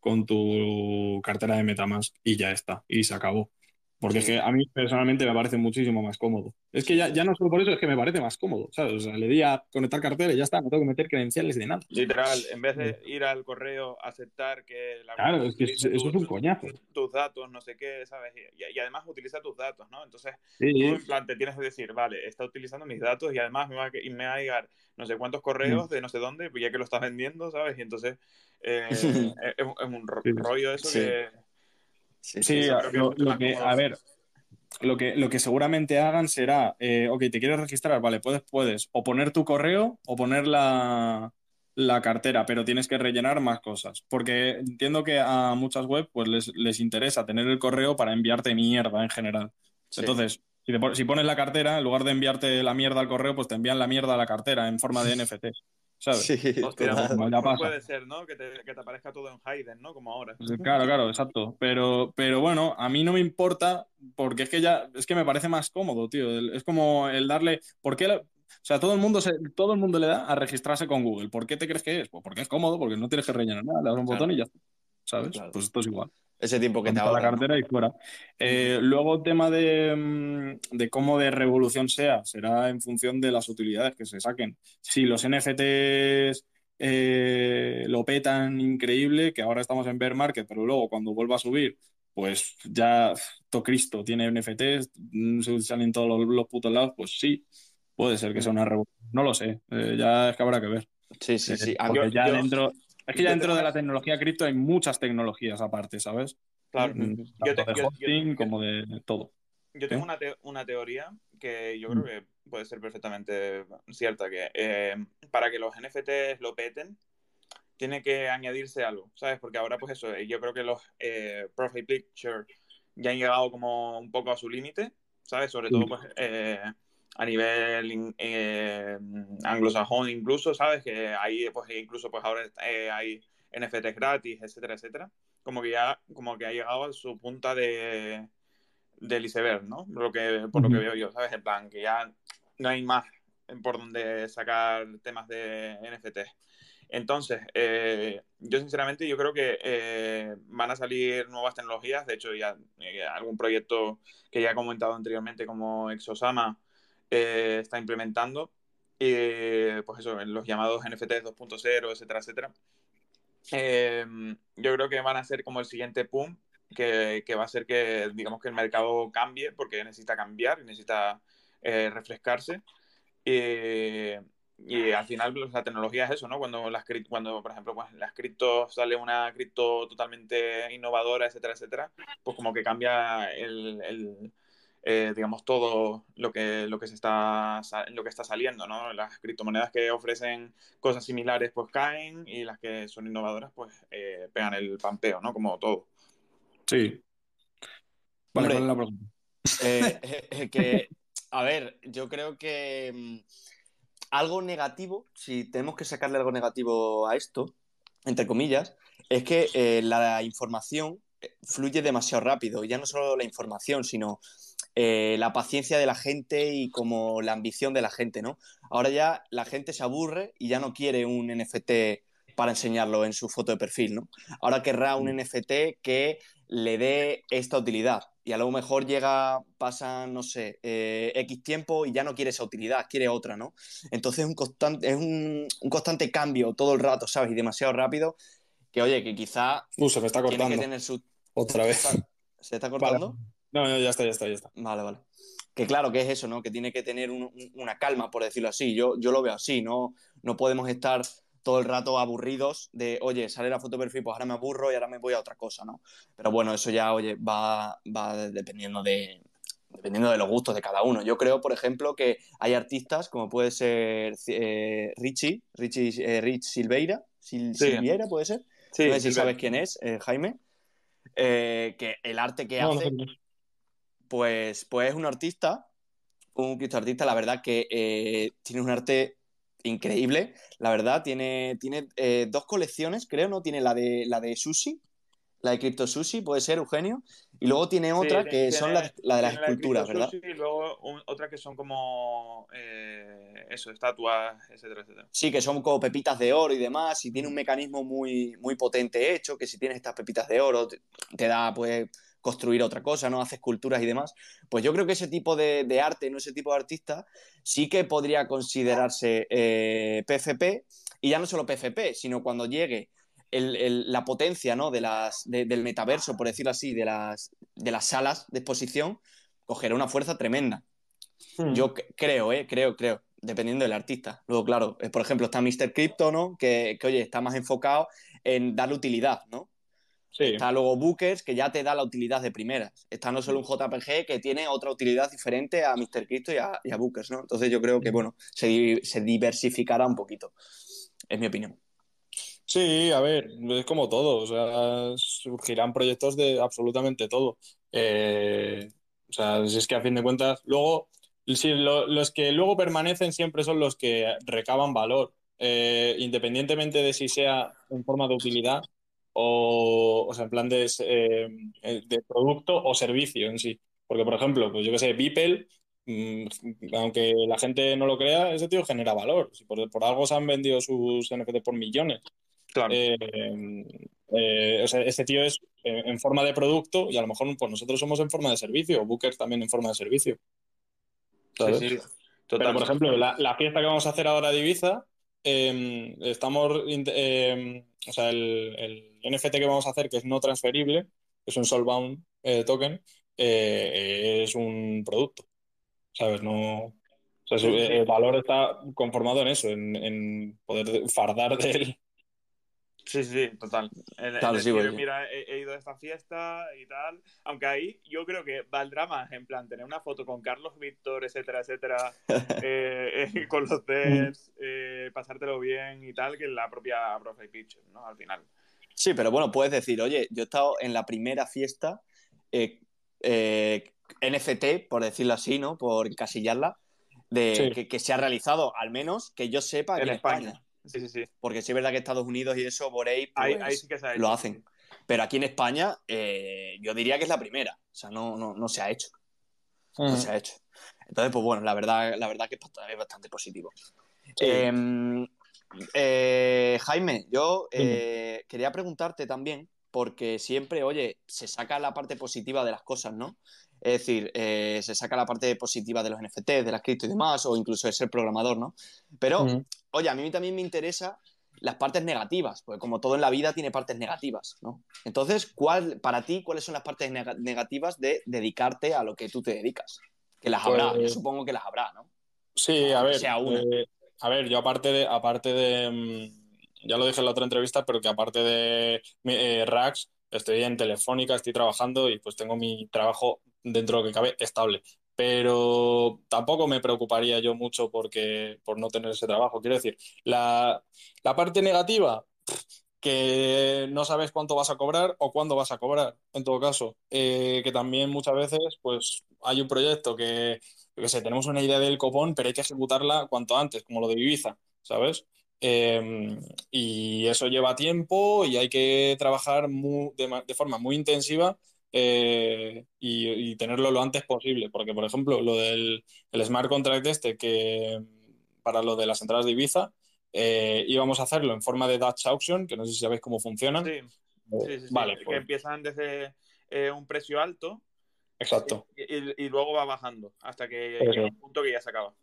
con tu cartera de Metamask y ya está, y se acabó. Porque es que a mí personalmente me parece muchísimo más cómodo. Es que ya, ya no solo por eso, es que me parece más cómodo, ¿sabes? O sea, le di a conectar cartera y ya está, no tengo que meter credenciales de nada. Literal, en vez de ir al correo, aceptar que la Claro, es que eso es un coñazo. tus datos, no sé qué, ¿sabes? Y, y además utiliza tus datos, ¿no? Entonces, Sí, tú en plan te tienes que decir, vale, está utilizando mis datos y además me va a, y me va a llegar no sé cuántos Mm. correos de no sé dónde, pues ya que lo estás vendiendo, ¿sabes? Y entonces eh, es, es un rollo eso que... Sí, lo, que, a ver, lo que, lo que seguramente hagan será, eh, ok, te quieres registrar, vale, puedes, puedes o poner tu correo o poner la, la cartera, pero tienes que rellenar más cosas, porque entiendo que a muchas webs pues les, les interesa tener el correo para enviarte mierda en general. Sí. Entonces, si, te si pones la cartera, en lugar de enviarte la mierda al correo, pues te envían la mierda a la cartera en forma de NFT, ¿sabes? Sí, Hostia, pues- ya pues pasa. puede ser, ¿no? Que te, que te aparezca todo en Hayden, ¿no? Como ahora. Pues, Claro, claro, exacto. Pero, pero bueno, a mí no me importa porque es que ya, es que me parece más cómodo, tío. Es como el darle, ¿por qué, la- sea, todo el mundo se, todo el mundo le da a registrarse con Google. ¿Por qué te crees que es? Pues porque es cómodo, porque no tienes que rellenar nada, le das un botón y ya está. ¿Sabes? Pues esto es igual. Ese tiempo que te ahorra. la cartera y fuera. Eh, luego, tema mm, de, cómo de revolución sea, será en función de las utilidades que se saquen. Si los NFTs eh, lo petan increíble, que ahora estamos en bear market, pero luego cuando vuelva a subir, pues ya todo Cristo tiene NFTs, mm, se salen todos los, putos lados, pues sí, puede ser que sea una revolución. No lo sé, eh, ya es que habrá que ver. Sí, sí, sí. ya dentro, es que ya dentro de la tecnología cripto hay muchas tecnologías aparte, ¿sabes? Claro. Mm, tanto de hosting como de todo. Yo tengo una, teoría que yo creo mm. que puede ser perfectamente cierta, que eh, para que los NFTs lo peten, tiene que añadirse algo, ¿sabes? Porque ahora, pues eso, yo creo que los eh, Profit Picture ya han llegado como un poco a su límite, ¿sabes? Sobre todo, pues, eh, a nivel eh, anglosajón incluso, ¿sabes? Que ahí, pues incluso pues ahora eh, hay NFTs gratis, etcétera, etcétera. Como que ya, como que ha llegado a su punta de del iceberg, ¿no? Lo que, por lo que veo yo, ¿sabes? En plan, que ya no hay más por donde sacar temas de NFTs. Entonces, eh, yo sinceramente yo creo que van a salir nuevas tecnologías. De hecho, ya algún proyecto que ya he comentado anteriormente como Exosama eh, está implementando. Eh, pues eso, en los llamados NFTs 2.0, etcétera, etcétera. Em, yo creo que van a ser como el siguiente pum que, que, va a ser que, digamos, que el mercado cambie porque necesita cambiar, necesita eh, refrescarse. y al final pues, la tecnología es eso, ¿no? Cuando, las, cuando por ejemplo, pues, las cripto sale una cripto totalmente innovadora, etcétera, etcétera, pues como que cambia el, el eh, digamos, todo lo que, lo, que se está, lo que está saliendo, ¿no? Las criptomonedas que ofrecen cosas similares, pues caen y las que son innovadoras, pues eh, pegan el pampeo, ¿no? Como todo. Sí. Vale, la pregunta? Eh, que, a ver, yo creo que mm, algo negativo, si tenemos que sacarle algo negativo a esto, entre comillas, es que la información fluye demasiado rápido. Y ya no solo la información, sino eh, la paciencia de la gente y como la ambición de la gente, ¿no? Ahora ya la gente se aburre y ya no quiere un NFT para enseñarlo en su foto de perfil, ¿no? Ahora querrá un mm. NFT que le dé esta utilidad. Y a lo mejor llega, pasa, no sé, eh, X tiempo y ya no quiere esa utilidad, quiere otra, ¿no? Entonces es un constante, es un, constante cambio todo el rato, ¿sabes? Y demasiado rápido, que oye, que quizá... Uh, se me está cortando. Tiene que tener su... Otra vez. ¿Se está cortando? No, no, ya está, ya está, ya está. Vale, vale. Que claro, que es eso, ¿no? Que tiene que tener una calma, por decirlo así. Yo, yo lo veo así, ¿no? No podemos estar todo el rato aburridos de, oye, sale la foto perfil, pues ahora me aburro y ahora me voy a otra cosa, ¿no? Pero bueno, eso ya, oye, va, va dependiendo de, dependiendo de los gustos de cada uno. Yo creo, por ejemplo, que hay artistas como puede ser eh, Richie, Richie eh, Rich Silveira, Silveira puede ser. Sí, no sé si sabes quién es, eh, Jaime. que el arte que hace pues, pues es un artista, un criptoartista, la verdad que eh, tiene un arte increíble, la verdad, tiene, tiene eh, dos colecciones, creo, ¿no? Tiene la de, la de sushi, la de Crypto Sushi, puede ser, Eugenio, y luego tiene otra que son la, de las esculturas, ¿verdad? y luego otra que son como, eh, eso, estatuas, etcétera, etcétera. Sí, que son como pepitas de oro y demás, y tiene un mecanismo muy, muy potente hecho, que si tienes estas pepitas de oro te, te da, pues construir otra cosa, ¿no? Hace esculturas y demás. Pues yo creo que ese tipo de, arte, ¿no? Ese tipo de artista, sí que podría considerarse PFP, eh, y ya no solo PFP, sino cuando llegue la potencia ¿no? de las, del metaverso, por decirlo así, de las, de las salas de exposición, cogerá una fuerza tremenda. Hmm. Yo creo, ¿eh? creo, creo, dependiendo del artista. Luego, claro, eh, por ejemplo, está Mr. Crypto, ¿no? Que, que, oye, está más enfocado en darle utilidad, ¿no? Está luego Bookers, que ya te da la utilidad de primeras. Está no solo un JPG que tiene otra utilidad diferente a Mr. Cristo y a, Bookers, ¿no? Entonces yo creo que, bueno, se, diversificará un poquito. Es mi opinión. Sí, a ver, es como todo, o sea, surgirán proyectos de absolutamente todo. Eh, o sea, si es que a fin de cuentas, luego, los que luego permanecen siempre son los que recaban valor, eh, independientemente de si sea en forma de utilidad o, o sea, en plan de, eh, de, producto o servicio en sí. Porque, por ejemplo, pues yo que sé, Beeple mm, aunque la gente no lo crea, ese tío genera valor. Si por, por algo se han vendido sus NFT por millones. Claro. Eh, eh, o sea, este tío es eh, en forma de producto y a lo mejor pues nosotros somos en forma de servicio, Booker también en forma de servicio. ¿sabes? Sí, sí, Pero, total. por ejemplo, la, la fiesta que vamos a hacer ahora de Ibiza, eh, estamos, eh, o sea, el, el NFT que vamos a hacer, que es no transferible, es un Soulbound eh, token, eh, es un producto, ¿sabes? No, o sea, su- Sí, sí. el valor está conformado en eso, en, en poder fardar de él. Sí, sí, sí, total. En- en Claro, sí, decir, mira, he, he ido a esta fiesta y tal. Aunque ahí yo creo que valdrá más, en plan, tener una foto con Carlos Víctor, etcétera, etcétera, eh, eh, con los devs, eh, pasártelo bien y tal, que la propia Profile Picture, ¿no? Al final. Sí, pero bueno, puedes decir, oye, yo he estado en la primera fiesta eh, eh, NFT, por decirlo así, ¿no? Por encasillarla, de, Sí. que, que se ha realizado, al menos que yo sepa, En en España. España. Sí, sí, sí. Porque sí es verdad que Estados Unidos y eso, Borei, pues, ahí sí que se ha hecho. lo hacen. Pero aquí en España, eh, yo diría que es la primera. O sea, no, no, no se ha hecho. Mm. No se ha hecho. Entonces, pues bueno, la verdad, la verdad que es bast- es bastante positivo. Sí. Eh, eh, Jaime, yo eh, quería preguntarte también, porque siempre, oye, se saca la parte positiva de las cosas, ¿no? Es decir, eh, se saca la parte positiva de los NFT, de las cripto y demás, o incluso de ser programador, ¿no? Pero, oye, a mí también me interesa las partes negativas, porque como todo en la vida tiene partes negativas, ¿no? Entonces, ¿cuál, para ti, ¿cuáles son las partes nega- negativas de dedicarte a lo que tú te dedicas? Que las habrá, Pues- yo supongo que las habrá, ¿no? Sí, a ver, sea una. eh, a ver, yo aparte de, aparte de, mm, ya lo dije en la otra entrevista, pero que aparte de eh, Rax, estoy en Telefónica, estoy trabajando y pues tengo mi trabajo dentro de lo que cabe estable. Pero tampoco me preocuparía yo mucho porque, por no tener ese trabajo. Quiero decir, la, la parte negativa, que no sabes cuánto vas a cobrar o cuándo vas a cobrar, en todo caso. Eh, que también muchas veces, pues, hay un proyecto que yo qué sé, tenemos una idea del copón, pero hay que ejecutarla cuanto antes, como lo de Ibiza, ¿sabes? Eh, y eso lleva tiempo y hay que trabajar mu- de, ma- de forma muy intensiva eh, y, y tenerlo lo antes posible, porque, por ejemplo, lo del el smart contract este, que para lo de las entradas de Ibiza, eh, íbamos a hacerlo en forma de Dutch Auction, que no sé si sabéis cómo funcionan. Sí, Eh, sí, sí, sí. Vale, que pues, empiezan desde eh, un precio alto exacto. y, y- y luego va bajando hasta que Eso. llega un punto que ya se acaba.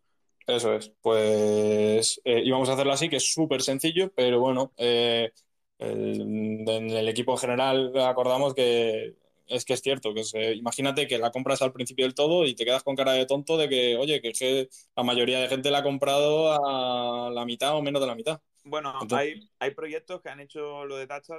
Eso es. Pues eh, íbamos a hacerlo así, que es súper sencillo, pero bueno, eh, el- en el equipo general acordamos que es que es cierto, que se- imagínate que la compras al principio del todo y te quedas con cara de tonto de que, oye, que, es que la mayoría de gente la ha comprado a la mitad o menos de la mitad. Bueno, Entonces- hay, hay proyectos que han hecho lo de Touch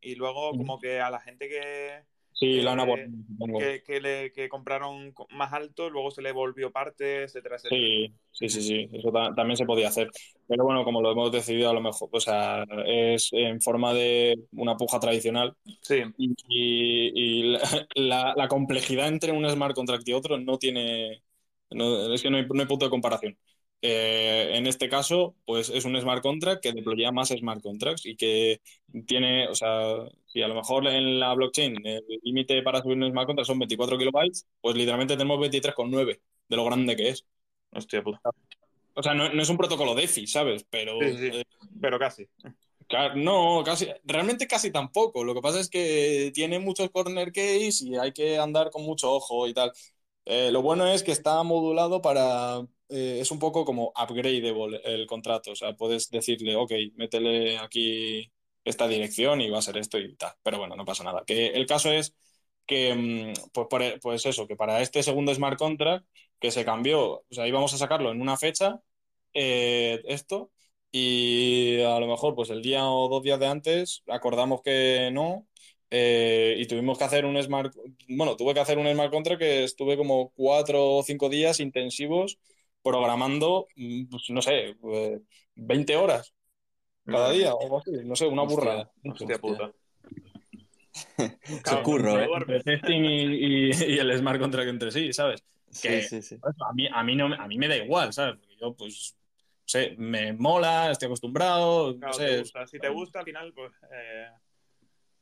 y luego como que a la gente que, Sí, la han Eh, que, que le, que compraron co- más alto, luego se le volvió parte, etcétera, etcétera. Sí, sí, sí, sí, eso ta- también se podía hacer. Pero bueno, como lo hemos decidido, a lo mejor, o sea, es en forma de una puja tradicional. Sí, Y, y la, la- la complejidad entre un smart contract y otro no tiene, no- es que no hay, no hay punto de comparación. Eh, en este caso, pues es un smart contract que deploya más smart contracts y que tiene, o sea, si a lo mejor en la blockchain el límite para subir un smart contract son 24 kilobytes, pues literalmente tenemos 23,9 de lo grande que es. hostia puta. O sea, no, no es un protocolo DeFi, ¿sabes? Pero Sí, sí, sí. eh, Pero casi. Ca- No, casi, realmente casi tampoco. Lo que pasa es que tiene muchos corner case y hay que andar con mucho ojo y tal. Eh, lo bueno es que está modulado para, eh, es un poco como upgradeable el contrato. O sea, puedes decirle, ok, métele aquí esta dirección y va a ser esto y tal. Pero bueno, no pasa nada. Que el caso es que, mm, pues, por- pues eso, que para este segundo smart contract que se cambió, o sea, íbamos a sacarlo en una fecha, eh, esto. Y a lo mejor, pues el día o dos días de antes, acordamos que no. eh, y tuvimos que hacer un smart. Bueno, tuve que hacer un smart contract que estuve como cuatro o cinco días intensivos programando, mm, pues, no sé, eh, 20 horas cada día o algo así. No sé, una Hostia. burrada. Hostia puta. Curro, ¿eh? Entre testing y, y- y el smart contract entre sí, ¿sabes? Sí, que- sí, sí. A mí, a mí, no, me- a mí me da igual, ¿sabes? Porque yo, pues, no sé, me mola, estoy acostumbrado, no Claro, sé. te gusta. Si te gusta, al final, pues. eh,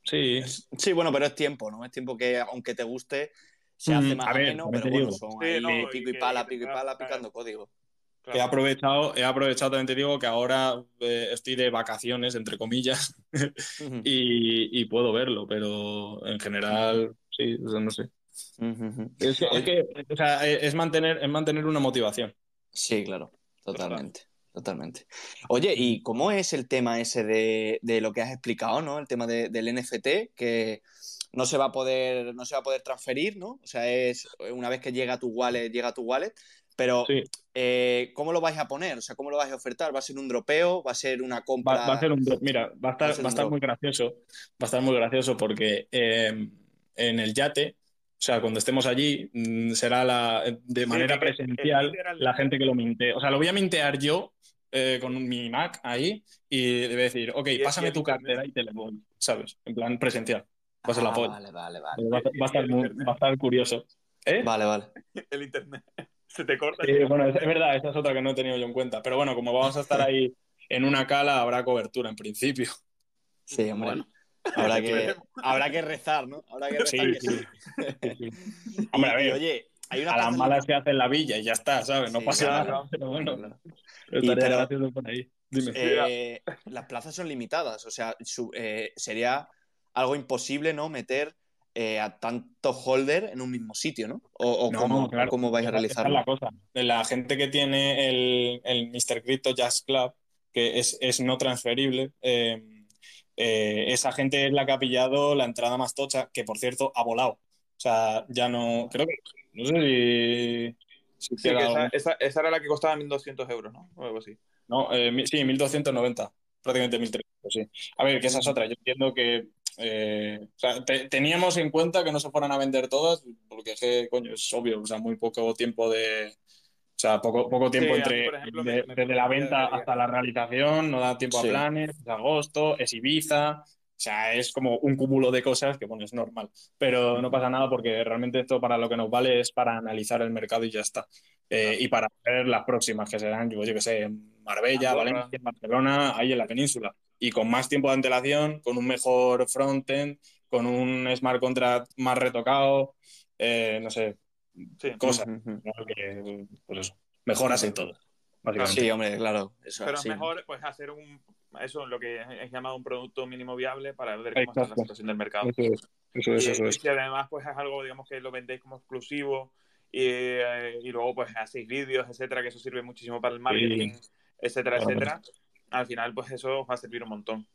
Sí, Sí, bueno, pero es tiempo, ¿no? Es tiempo que, aunque te guste, se hace Mm, más ameno, también pero bueno, son Sí, ahí no, y pico y que- pala, pico y pala, picando código. Claro. He aprovechado, he aprovechado, también te digo que ahora eh, estoy de vacaciones, entre comillas, y, y puedo verlo, pero en general, sí, o sea, no sé. Ujú. Es que, es, que, o sea, es mantener, es mantener una motivación. Sí, claro, totalmente, totalmente. Oye, ¿y cómo es el tema ese de, de lo que has explicado, ¿no? El tema de- del NFT, que no se va a poder, no se va a poder transferir, ¿no? O sea, es una vez que llega a tu wallet, llega a tu wallet, pero Sí, eh, ¿cómo lo vais a poner? O sea, ¿cómo lo vais a ofertar? ¿Va a ser un dropeo? ¿Va a ser una compra? va, va a ser un. Mira, va a estar, Va a ser va a un estar drop. muy gracioso. Va a estar muy gracioso porque eh, en el yate, o sea, cuando estemos allí, mm, será la, de manera presencial literal- la gente que lo mintee. O sea, lo voy a mintear yo eh, con mi Mac ahí y le voy a decir, ok, Y- pásame tu cartera y te la voy, ¿sabes? En plan presencial. Va a ser la Ah, polla. Vale, vale, vale. Va, a- va a estar muy- va a estar curioso. ¿Eh? Vale, vale. El internet. Se te corta. Sí, bueno, es, es verdad, esa es otra que no he tenido yo en cuenta. Pero bueno, como vamos a estar ahí en una cala, habrá cobertura en principio. Sí, hombre. Bueno. Habrá, que, habrá que rezar, ¿no? Habrá que rezar Sí, que sí. sí. Sí, sí. Hombre, a y, ver, oye, hay una a las malas se hace en la villa y ya está, ¿sabes? No Sí, pasa claro. nada. Pero bueno, Claro. estaría pero- gracioso por ahí. Dime. Eh, las plazas son limitadas, o sea, su- eh, sería algo imposible, ¿no? Meter eh, a tantos holder en un mismo sitio, ¿no? O, o No, cómo, claro. cómo vais a Esa- esa es realizarlo. la cosa. La gente que tiene el, el Mr. Crypto Jazz Club, que es, es no transferible, eh, eh, esa gente es la que ha pillado la entrada más tocha, que por cierto ha volado. O sea, ya no. Creo que. No sé si. si Sí, esa, esa, esa era la que costaba 1.200 euros, ¿no? O algo así. No, eh, sí, 1290, prácticamente 1300, sí. A ver, que esa es otra. Yo entiendo que. Eh, o sea, te- teníamos en cuenta que no se fueran a vender todas, porque es que, coño, es obvio, o sea, muy poco tiempo de. O sea, poco, poco tiempo Sí, a mí, entre por ejemplo, de- me- me desde la venta hasta la realización, no da tiempo Sí. a planes, es agosto, es Ibiza. O sea, es como un cúmulo de cosas que, bueno, es normal. Pero no pasa nada porque realmente esto para lo que nos vale es para analizar el mercado y ya está. Eh, y para ver las próximas que serán, yo, yo que sé, en Marbella, Andorra. Valencia, Barcelona, ahí en la península. Y con más tiempo de antelación, con un mejor frontend, con un smart contract más retocado, eh, no sé, Sí. cosas. Que, pues eso, mejoras en todo, básicamente. Sí, hombre, claro. Eso, Pero sí. es mejor pues hacer un eso lo que es llamado un producto mínimo viable para ver cómo está la situación del mercado. Eso es, eso es, y, eso es. además pues es algo digamos que lo vendéis como exclusivo y, eh, y luego pues hacéis vídeos, etcétera, que eso sirve muchísimo para el marketing, etcétera, Claro. etcétera. Al final pues eso os va a servir un montón.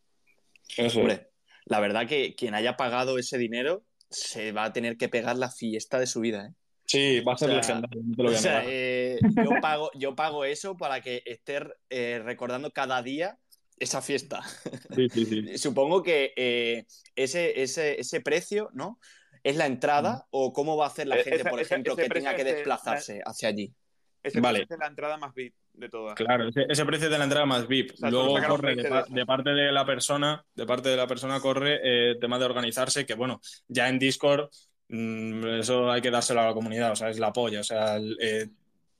Eso es. Hombre, la verdad que quien haya pagado ese dinero se va a tener que pegar la fiesta de su vida, ¿eh? Sí, va a ser O sea, te lo O voy a sea, eh, yo, pago, yo pago eso para que esté eh, recordando cada día esa fiesta. Sí, sí, sí. Supongo que eh, ese, ese, ese precio, ¿no? ¿Es la entrada o cómo va a hacer la Eh, gente, esa- por ejemplo, ese que tenga que de- desplazarse hacia allí? Ese Vale. es la entrada más VIP de todas. Claro, ese, ese precio de la entrada más VIP. O sea, Luego corre de, 20 de pa- esas. de parte de la persona, de parte de la persona corre eh, tema de organizarse, que bueno, ya en Discord mm, eso hay que dárselo a la comunidad, o sea, es la polla. O sea, el, eh,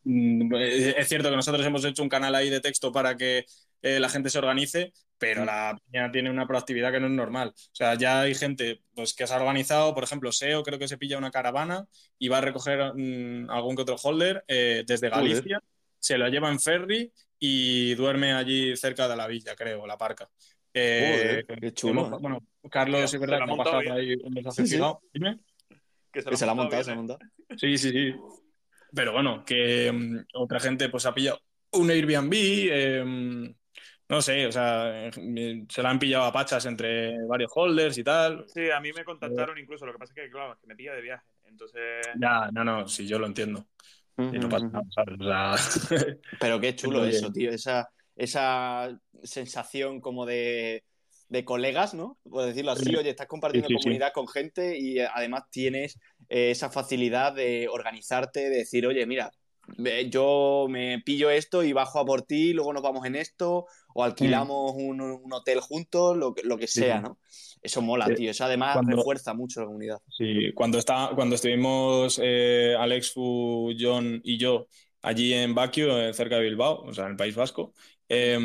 mm, es cierto que nosotros hemos hecho un canal ahí de texto para que eh, la gente se organice, pero la peña tiene una proactividad que no es normal. O sea, ya hay gente pues, que se ha organizado, por ejemplo, SEO creo que se pilla una caravana y va a recoger mm, algún que otro holder eh, desde Joder. Se lo lleva en ferry y duerme allí cerca de la villa, creo, la parca. Eh, qué chulo, hemos- ¿eh? bueno, Carlos, es verdad la que ha ha pasado montado ahí un mensaje Sí, sí. Que se la ha montado, bien, se la ha ¿eh? montado. Sí, sí, sí. Pero bueno, que mm, otra gente pues ha pillado un Airbnb, eh, no sé, o sea, eh, se la han pillado a pachas entre varios holders y tal. Sí, a mí me contactaron incluso. Lo que pasa es que, claro, que me pilla de viaje. Entonces, Ya, no, no, sí, yo lo entiendo. Y no pasa nada, ¿sabes? O sea, Pero qué chulo eso, tío. Esa, esa sensación como de, de colegas, ¿no? Por decirlo así, Sí. oye, estás compartiendo Sí, sí, sí. comunidad con gente y eh, además tienes eh, esa facilidad de organizarte, de decir, oye, mira, yo me pillo esto y bajo a por ti, luego nos vamos en esto, o alquilamos un, un hotel juntos, lo, que- lo que sea, sí. ¿no? Eso mola, Sí. tío. Eso además Cuando- refuerza mucho la comunidad. Sí, cuando, está, cuando estuvimos eh, Alex, Fu, John y yo allí en Baquio, eh, cerca de Bilbao, o sea, en el País Vasco, eh,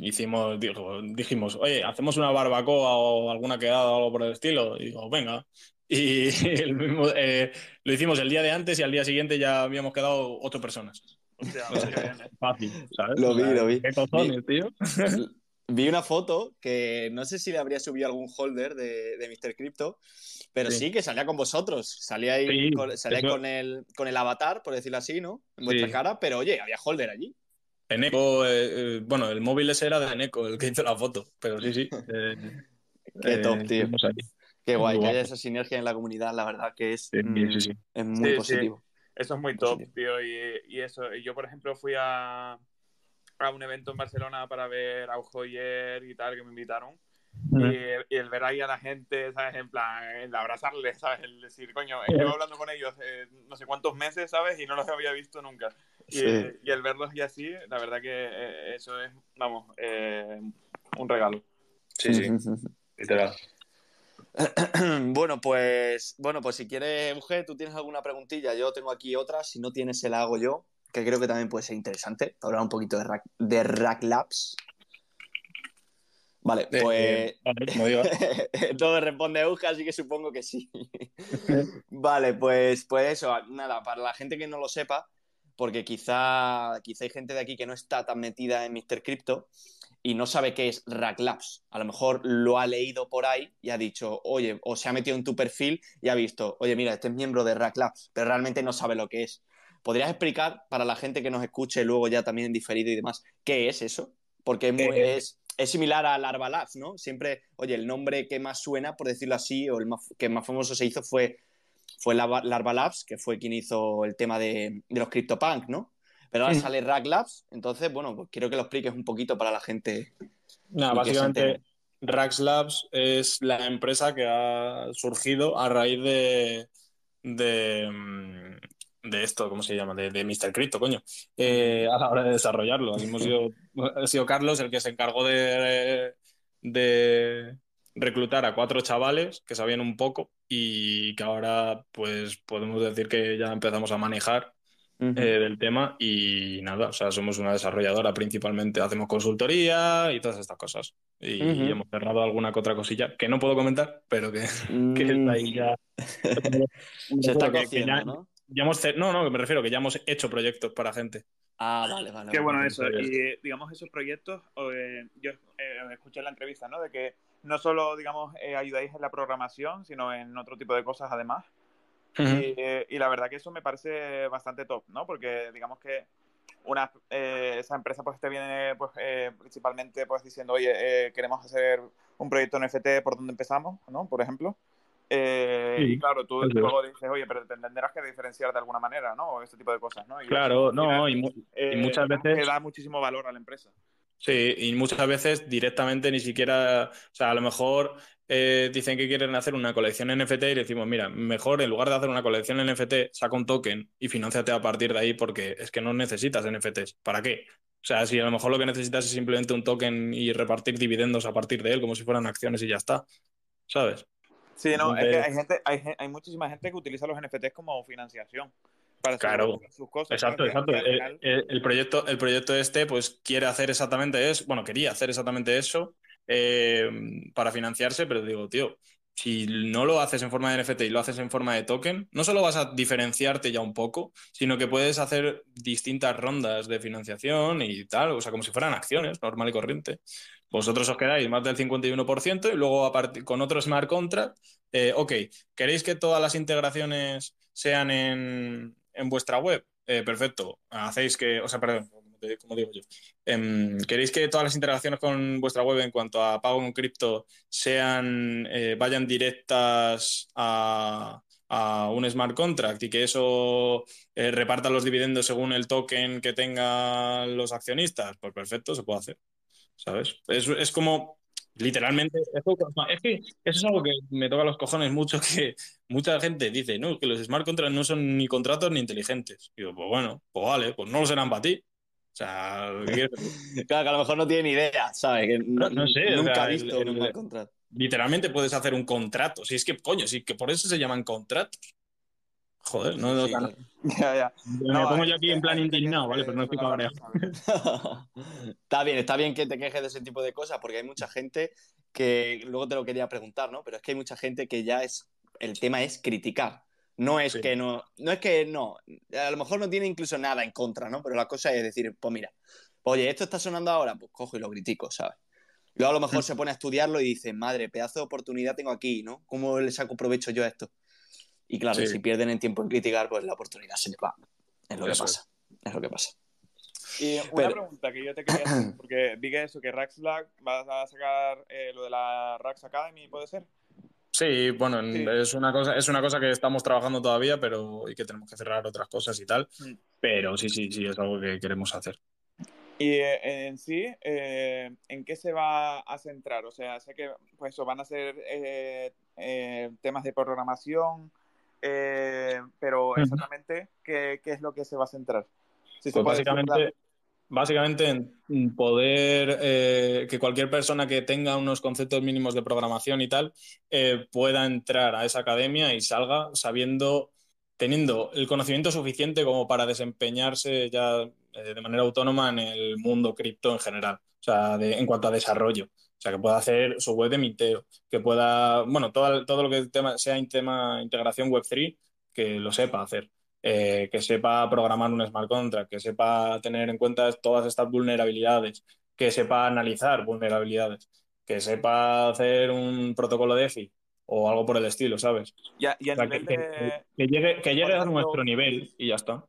hicimos, digo, dijimos, oye, hacemos una barbacoa o alguna quedada o algo por el estilo. Y digo, venga. Y el mismo, eh, lo hicimos el día de antes y al día siguiente ya habíamos quedado ocho personas. O sea, ¿eh? Fácil, ¿sabes? Lo vi, O sea, lo vi. ¿Qué cojones, tío? Vi una foto que no sé si le habría subido algún holder de, de Mr. Crypto, pero sí. Sí. que salía con vosotros. Salía ahí Sí, con, salía eso- con, el, con el avatar, por decirlo así, ¿no? En vuestra Sí. cara, pero oye, había holder allí. Eneco, eh, eh, bueno, el móvil ese era de Eneco, el que hizo la foto, pero sí, sí. eh, Qué eh, top, tío. ahí. Qué guay, que haya esa sinergia en la comunidad, la verdad que es, Sí, sí, sí. es muy Sí, positivo. Eso es muy top, Positivo. tío. Y, y eso, yo, por ejemplo, fui a, a un evento en Barcelona para ver a Joyer y tal, que me invitaron. Y, y el ver ahí a la gente, ¿sabes? En plan, el abrazarles, ¿sabes? El decir, coño, llevo hablando con ellos eh, no sé cuántos meses, ¿sabes? Y no los había visto nunca. Y, Sí. y el verlos y así, la verdad que eh, eso es, vamos, eh, un regalo. Sí, sí, literal. bueno, pues, bueno, pues si quieres, Euge, tú tienes alguna preguntilla, yo tengo aquí otra, si no tienes, se la hago yo, que creo que también puede ser interesante, hablar un poquito de Rack, de Rack Labs. Vale, pues eh, todo responde Euge, así que supongo que sí. vale, pues, pues eso, nada, para la gente que no lo sepa, porque quizá, quizá hay gente de aquí que no está tan metida en Mr. Crypto y no sabe qué es Rack Labs. A lo mejor lo ha leído por ahí y ha dicho, oye, o se ha metido en tu perfil y ha visto, oye, mira, este es miembro de Rack Labs, pero realmente no sabe lo que es. ¿Podrías explicar para la gente que nos escuche luego ya también en diferido y demás, qué es eso? Porque es, muy- Eh, es, es similar a Larva Labs, ¿no? Siempre, oye, el nombre que más suena, por decirlo así, o el más, que más famoso se hizo fue, fue Larva, Larva Labs, que fue quien hizo el tema de, de los CryptoPunk, ¿no? Pero ahora sale Rack Labs, entonces, bueno, pues quiero que lo expliques un poquito para la gente. Nada, básicamente. Rax Labs es la empresa que ha surgido a raíz de, de, mm, de esto, ¿cómo se llama? De, de Mr. Crypto, coño. Eh, a la hora de desarrollarlo. Hemos sido, ha sido Carlos el que se encargó de, de reclutar a cuatro chavales que sabían un poco y que ahora pues podemos decir que ya empezamos a manejar eh, del tema y nada, o sea, somos una desarrolladora principalmente, hacemos consultoría y todas estas cosas. Y, hemos cerrado alguna que otra cosilla que no puedo comentar, pero que, que está Mm, ahí ya. Se está Que- que cociendo, ya- ¿no? ya hemos no, no, que me refiero que ya hemos hecho proyectos para gente. Ah, vale, vale. Qué vale. bueno eso. Y digamos, esos proyectos, eh, yo eh, escuché en la entrevista, ¿no? De que no solo, digamos, eh, ayudáis en la programación, sino en otro tipo de cosas además. Y, eh, y la verdad que eso me parece bastante top, ¿no? Porque digamos que una, eh, esa empresa pues te viene pues, eh, principalmente pues diciendo, oye, eh, queremos hacer un proyecto NFT por donde empezamos, ¿no? Por ejemplo. Eh, Sí, y claro, tú luego dices, oye, pero te tendrás que diferenciar de alguna manera, ¿no? O ese tipo de cosas, ¿no? Y Claro, final, no, y, mu- eh, y muchas veces- que da muchísimo valor a la empresa. Sí, y muchas veces directamente ni siquiera, o sea, a lo mejor eh, dicen que quieren hacer una colección NFT y decimos, mira, mejor en lugar de hacer una colección NFT, saca un token y financiate a partir de ahí porque es que no necesitas NFTs. ¿Para qué? O sea, si a lo mejor lo que necesitas es simplemente un token y repartir dividendos a partir de él como si fueran acciones y ya está, ¿sabes? Sí, no, es que hay gente, hay, hay muchísima gente que utiliza los NFTs como financiación para hacer Claro. sus cosas. Exacto, exacto. El proyecto, el proyecto este, pues quiere hacer exactamente eso, bueno, quería hacer exactamente eso eh, para financiarse, pero digo, tío, si no lo haces en forma de NFT y lo haces en forma de token, no solo vas a diferenciarte ya un poco, sino que puedes hacer distintas rondas de financiación y tal, o sea, como si fueran acciones, normal y corriente. Vosotros os quedáis más del 51% y luego con otro smart contract, eh, ok, ¿queréis que todas las integraciones sean en, en vuestra web? Eh, perfecto. Hacéis que, o sea, perdón, como, digo yo. Em, ¿Queréis que todas las interacciones con vuestra web en cuanto a pago en cripto sean, eh, vayan directas a, un smart contract y que eso eh, reparta los dividendos según el token que tengan los accionistas? Pues perfecto, se puede hacer. ¿Sabes? Es, es como, literalmente, es que eso es algo que me toca los cojones mucho, que mucha gente dice, no, que los smart contracts no son ni contratos ni inteligentes. Y digo, pues bueno, pues vale, pues no lo serán para ti. O sea. Claro, que a lo mejor no tiene ni idea, ¿sabes? Que no, No, sé, o Nunca sea, ha visto el- un el- mal contrato. literalmente puedes hacer un contrato. Si es que, coño, si que por eso se llaman contratos. Joder, no, no, Sí, claro. Ya, ya. me No, pongo hay yo aquí en plan gente que indignado, ¿vale? Pero no estoy la cabreado. está bien, está bien que te quejes de ese tipo de cosas porque hay mucha gente que, luego te lo quería preguntar, ¿no? Pero es que hay mucha gente que ya es el tema es criticar. No es Sí. que no, no es que no, a lo mejor no tiene incluso nada en contra, ¿no? Pero la cosa es decir, pues mira, oye, esto está sonando ahora, pues cojo y lo critico, ¿sabes? Luego a lo mejor Mm. se pone a estudiarlo y dice, madre, pedazo de oportunidad tengo aquí, ¿no? ¿Cómo le saco provecho yo a esto? Y claro, Sí. si pierden el tiempo en criticar, pues la oportunidad se les va. Es lo que Eso pasa. Es lo que pasa. Y una Pero- pregunta que yo te quería hacer, porque vi que eso, que Rax Black va a sacar eh, lo de la Rax Academy, ¿puede ser? Sí, bueno, Sí. es una cosa, es una cosa que estamos trabajando todavía, pero y que tenemos que cerrar otras cosas y tal. Mm. Pero sí, sí, sí, es algo que queremos hacer. Y eh, en sí, eh, ¿en qué se va a centrar? O sea, sé que pues van a ser eh, temas de programación, eh, pero exactamente, ¿qué, qué es lo que se va a centrar? Si se Pues básicamente, básicamente en poder eh, que cualquier persona que tenga unos conceptos mínimos de programación y tal eh, pueda entrar a esa academia y salga sabiendo, teniendo el conocimiento suficiente como para desempeñarse ya eh, de manera autónoma en el mundo cripto en general, o sea, de- en cuanto a desarrollo. O sea, que pueda hacer su web de minteo, que pueda, bueno, todo, todo lo que sea en tema integración Web3, que lo sepa hacer eh, que sepa programar un smart contract, que sepa tener en cuenta todas estas vulnerabilidades, que sepa analizar vulnerabilidades, que sepa hacer un protocolo DeFi o algo por el estilo, ¿sabes? Y a, y a O sea, nivel que, de, que- que llegue, que llegue por a nuestro nivel y ya está.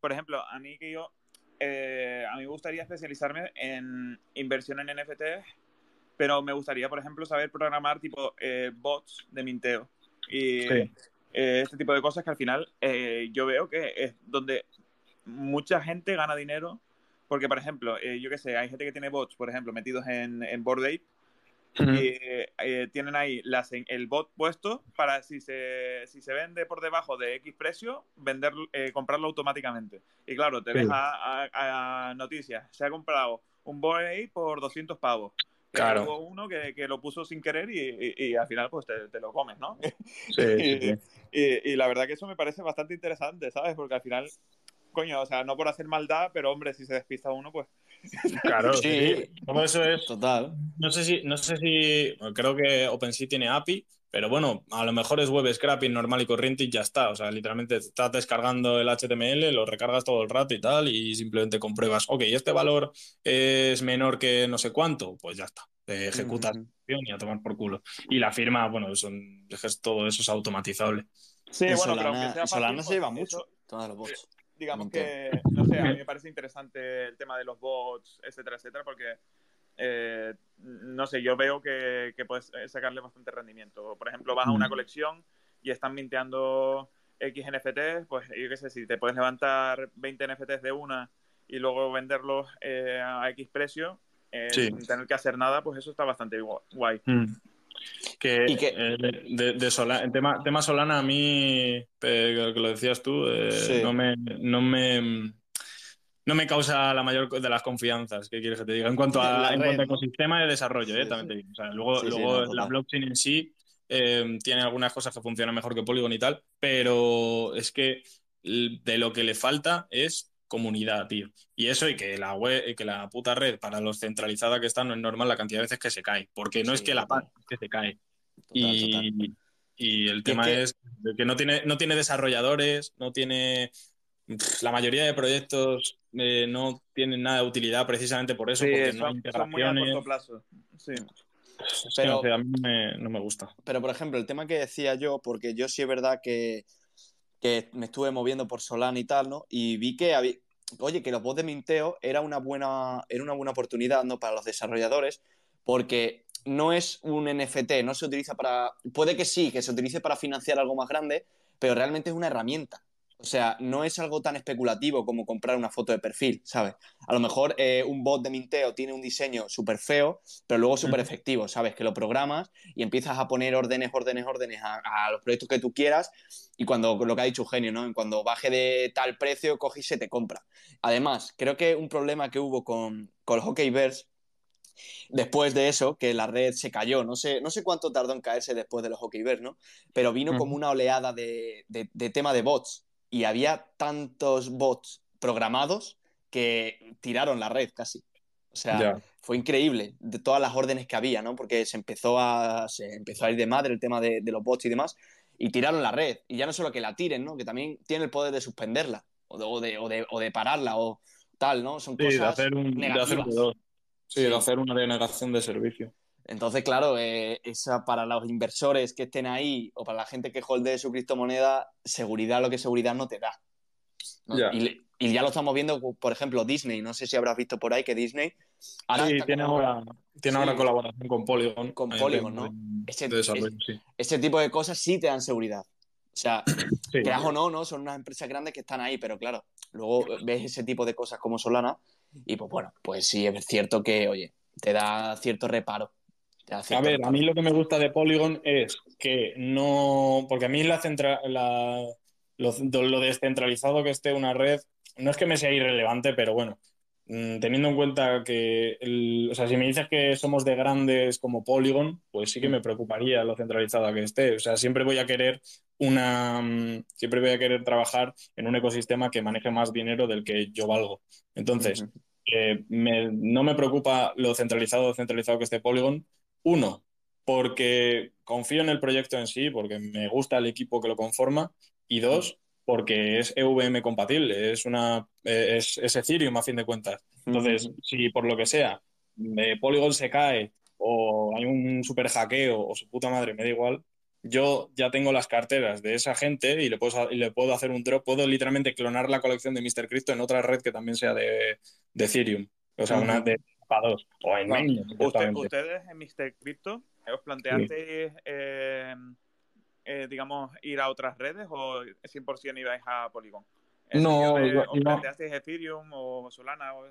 por ejemplo, a mí que yo, eh, a mí me gustaría especializarme en inversión en NFTs, pero me gustaría, por ejemplo, saber programar tipo eh, bots de minteo. Y Sí. Eh, este tipo de cosas que al final eh, yo veo que es donde mucha gente gana dinero. Porque, por ejemplo, eh, yo qué sé, hay gente que tiene bots, por ejemplo, metidos en, en Bored Ape, y tienen ahí las- el bot puesto para si se, si se vende por debajo de X precio, vender, comprarlo automáticamente. Y claro, te Sí. ves a, a- a noticias, se ha comprado un Bored Ape por 200 pavos. Claro. Hubo uno que, que lo puso sin querer y, y- y al final pues te, te lo comes, ¿no? Sí, sí, sí. Y, y la verdad que eso me parece bastante interesante, ¿sabes? Porque al final, coño, o sea, no por hacer maldad, pero hombre, si se despista uno, pues... Claro, Sí. sí. Todo eso es Total. No sé si, no sé si, creo que OpenSea tiene API, pero bueno, a lo mejor es web scraping normal y corriente y ya está. O sea, literalmente estás descargando el HTML, lo recargas todo el rato y tal, y simplemente compruebas, ok, este valor es menor que no sé cuánto, pues ya está. Te ejecutas y a tomar por culo. Y la firma, bueno, son, es todo eso es automatizable. Sí, en bueno, pero aunque sea Solana fácil, se lleva pues, mucho. eso, Todos los bots. digamos que, no sé, a mí me parece interesante el tema de los bots, etcétera, etcétera, porque, eh, no sé, yo veo que, que puedes eh, sacarle bastante rendimiento. Por ejemplo, vas a una Mm. colección y están minteando X NFTs, pues yo qué sé, si te puedes levantar 20 NFTs de una y luego venderlos eh, a X precio, eh, Sí. sin tener que hacer nada, pues eso está bastante gu- guay. Que, Y que- eh, de, de Solana, el tema, tema Solana a mí, eh, que lo decías tú, eh, Sí. no me, no me no me causa la mayor de las confianzas, ¿qué quieres que te diga? En cuanto a, en cuanto a ecosistema de desarrollo, Sí, eh, también te digo. O sea, luego Sí, luego no, la blockchain en sí eh, tiene algunas cosas que funcionan mejor que Polygon y tal, pero es que de lo que le falta es comunidad, tío. Y eso y que la web, y que la puta red, para los centralizada que está, no es normal la cantidad de veces que se cae. Porque no es que la pague, es que se cae. Total, Y, total. y el tema que- es que no tiene, no tiene desarrolladores, no tiene. La mayoría de proyectos eh, no tienen nada de utilidad precisamente por eso, Sí, porque no hay son muy a integraciones. corto plazo. Sí. Pero- a mí no me, no me gusta. Pero, por ejemplo, el tema que decía yo, porque yo sí es verdad que, que me estuve moviendo por Solana y tal, ¿no? Y vi que había, oye, que los bots de minteo era una buena, era una buena oportunidad, ¿no? Para los desarrolladores, porque no es un NFT, no se utiliza para. Puede que sí, que se utilice para financiar algo más grande, pero realmente es una herramienta. O sea, no es algo tan especulativo como comprar una foto de perfil, ¿sabes? A lo mejor eh, un bot de minteo tiene un diseño súper feo, pero luego súper efectivo, ¿sabes? Que lo programas y empiezas a poner órdenes, órdenes, órdenes a, a los proyectos que tú quieras y cuando, lo que ha dicho Eugenio, ¿no? Cuando baje de tal precio, coge y se te compra. Además, creo que un problema que hubo con, con los Hockeyverse después de eso, que la red se cayó, no sé, no sé cuánto tardó en caerse después de los Hockeyverse, ¿no? Pero vino como una oleada de, de- de tema de bots y había tantos bots programados que tiraron la red casi. O sea, fue increíble de todas las órdenes que había, ¿no? Porque se empezó a, se empezó a ir de madre el tema de, de los bots y demás. y tiraron la red. Y ya no solo que la tiren, ¿no? Que también tiene el poder de suspenderla o de, o de, o de pararla o tal, ¿no? Son Sí, cosas de hacer, un, de hacer un negativas. P2. Sí, de hacer una denegación de servicio. Entonces, claro, eh, esa para los inversores que estén ahí o para la gente que holdee su criptomoneda, seguridad lo que seguridad no te da. Y, ya lo estamos viendo, por ejemplo, Disney. No sé si habrás visto por ahí que Disney ahora sí, tiene ahora, tiene Sí. ahora colaboración con Polygon. Con Polygon, ¿no? Ese- sí. ese tipo de cosas sí te dan seguridad. O sea, creas o no, ¿no? Son unas empresas grandes que están ahí, pero claro, luego ves ese tipo de cosas como Solana y pues bueno, pues sí es cierto que, oye, te da cierto reparo. A ver, a mí lo que me gusta de Polygon es que no. Porque a mí la centra- la- lo, lo descentralizado que esté una red no es que me sea irrelevante, pero bueno, mm, teniendo en cuenta que. el- o sea, si me dices que somos de grandes como Polygon, pues sí que me preocuparía lo centralizada que esté. O sea, siempre voy a querer una. mm, Siempre voy a querer trabajar en un ecosistema que maneje más dinero del que yo valgo. Entonces. Eh, me- no me preocupa lo centralizado o centralizado que esté Polygon. Uno, porque confío en el proyecto en sí, porque me gusta el equipo que lo conforma. Y dos, porque es EVM compatible, es, una, eh, es, es Ethereum a fin de cuentas. Entonces, si por lo que sea eh, Polygon se cae o hay un super hackeo o su puta madre, me da igual, yo ya tengo las carteras de esa gente y le puedo, y le puedo hacer un drop, puedo literalmente clonar la colección de Mr. Crypto en otra red que también sea de, de Ethereum, o sea, una Ujú. De PA2 o en Claro. Usted- ustedes en Mr. Crypto, ¿os planteasteis, eh, eh, digamos, ir a otras redes o 100% ibais a Polygon? No, de, no, ¿Os no. planteasteis Ethereum o Solana? O...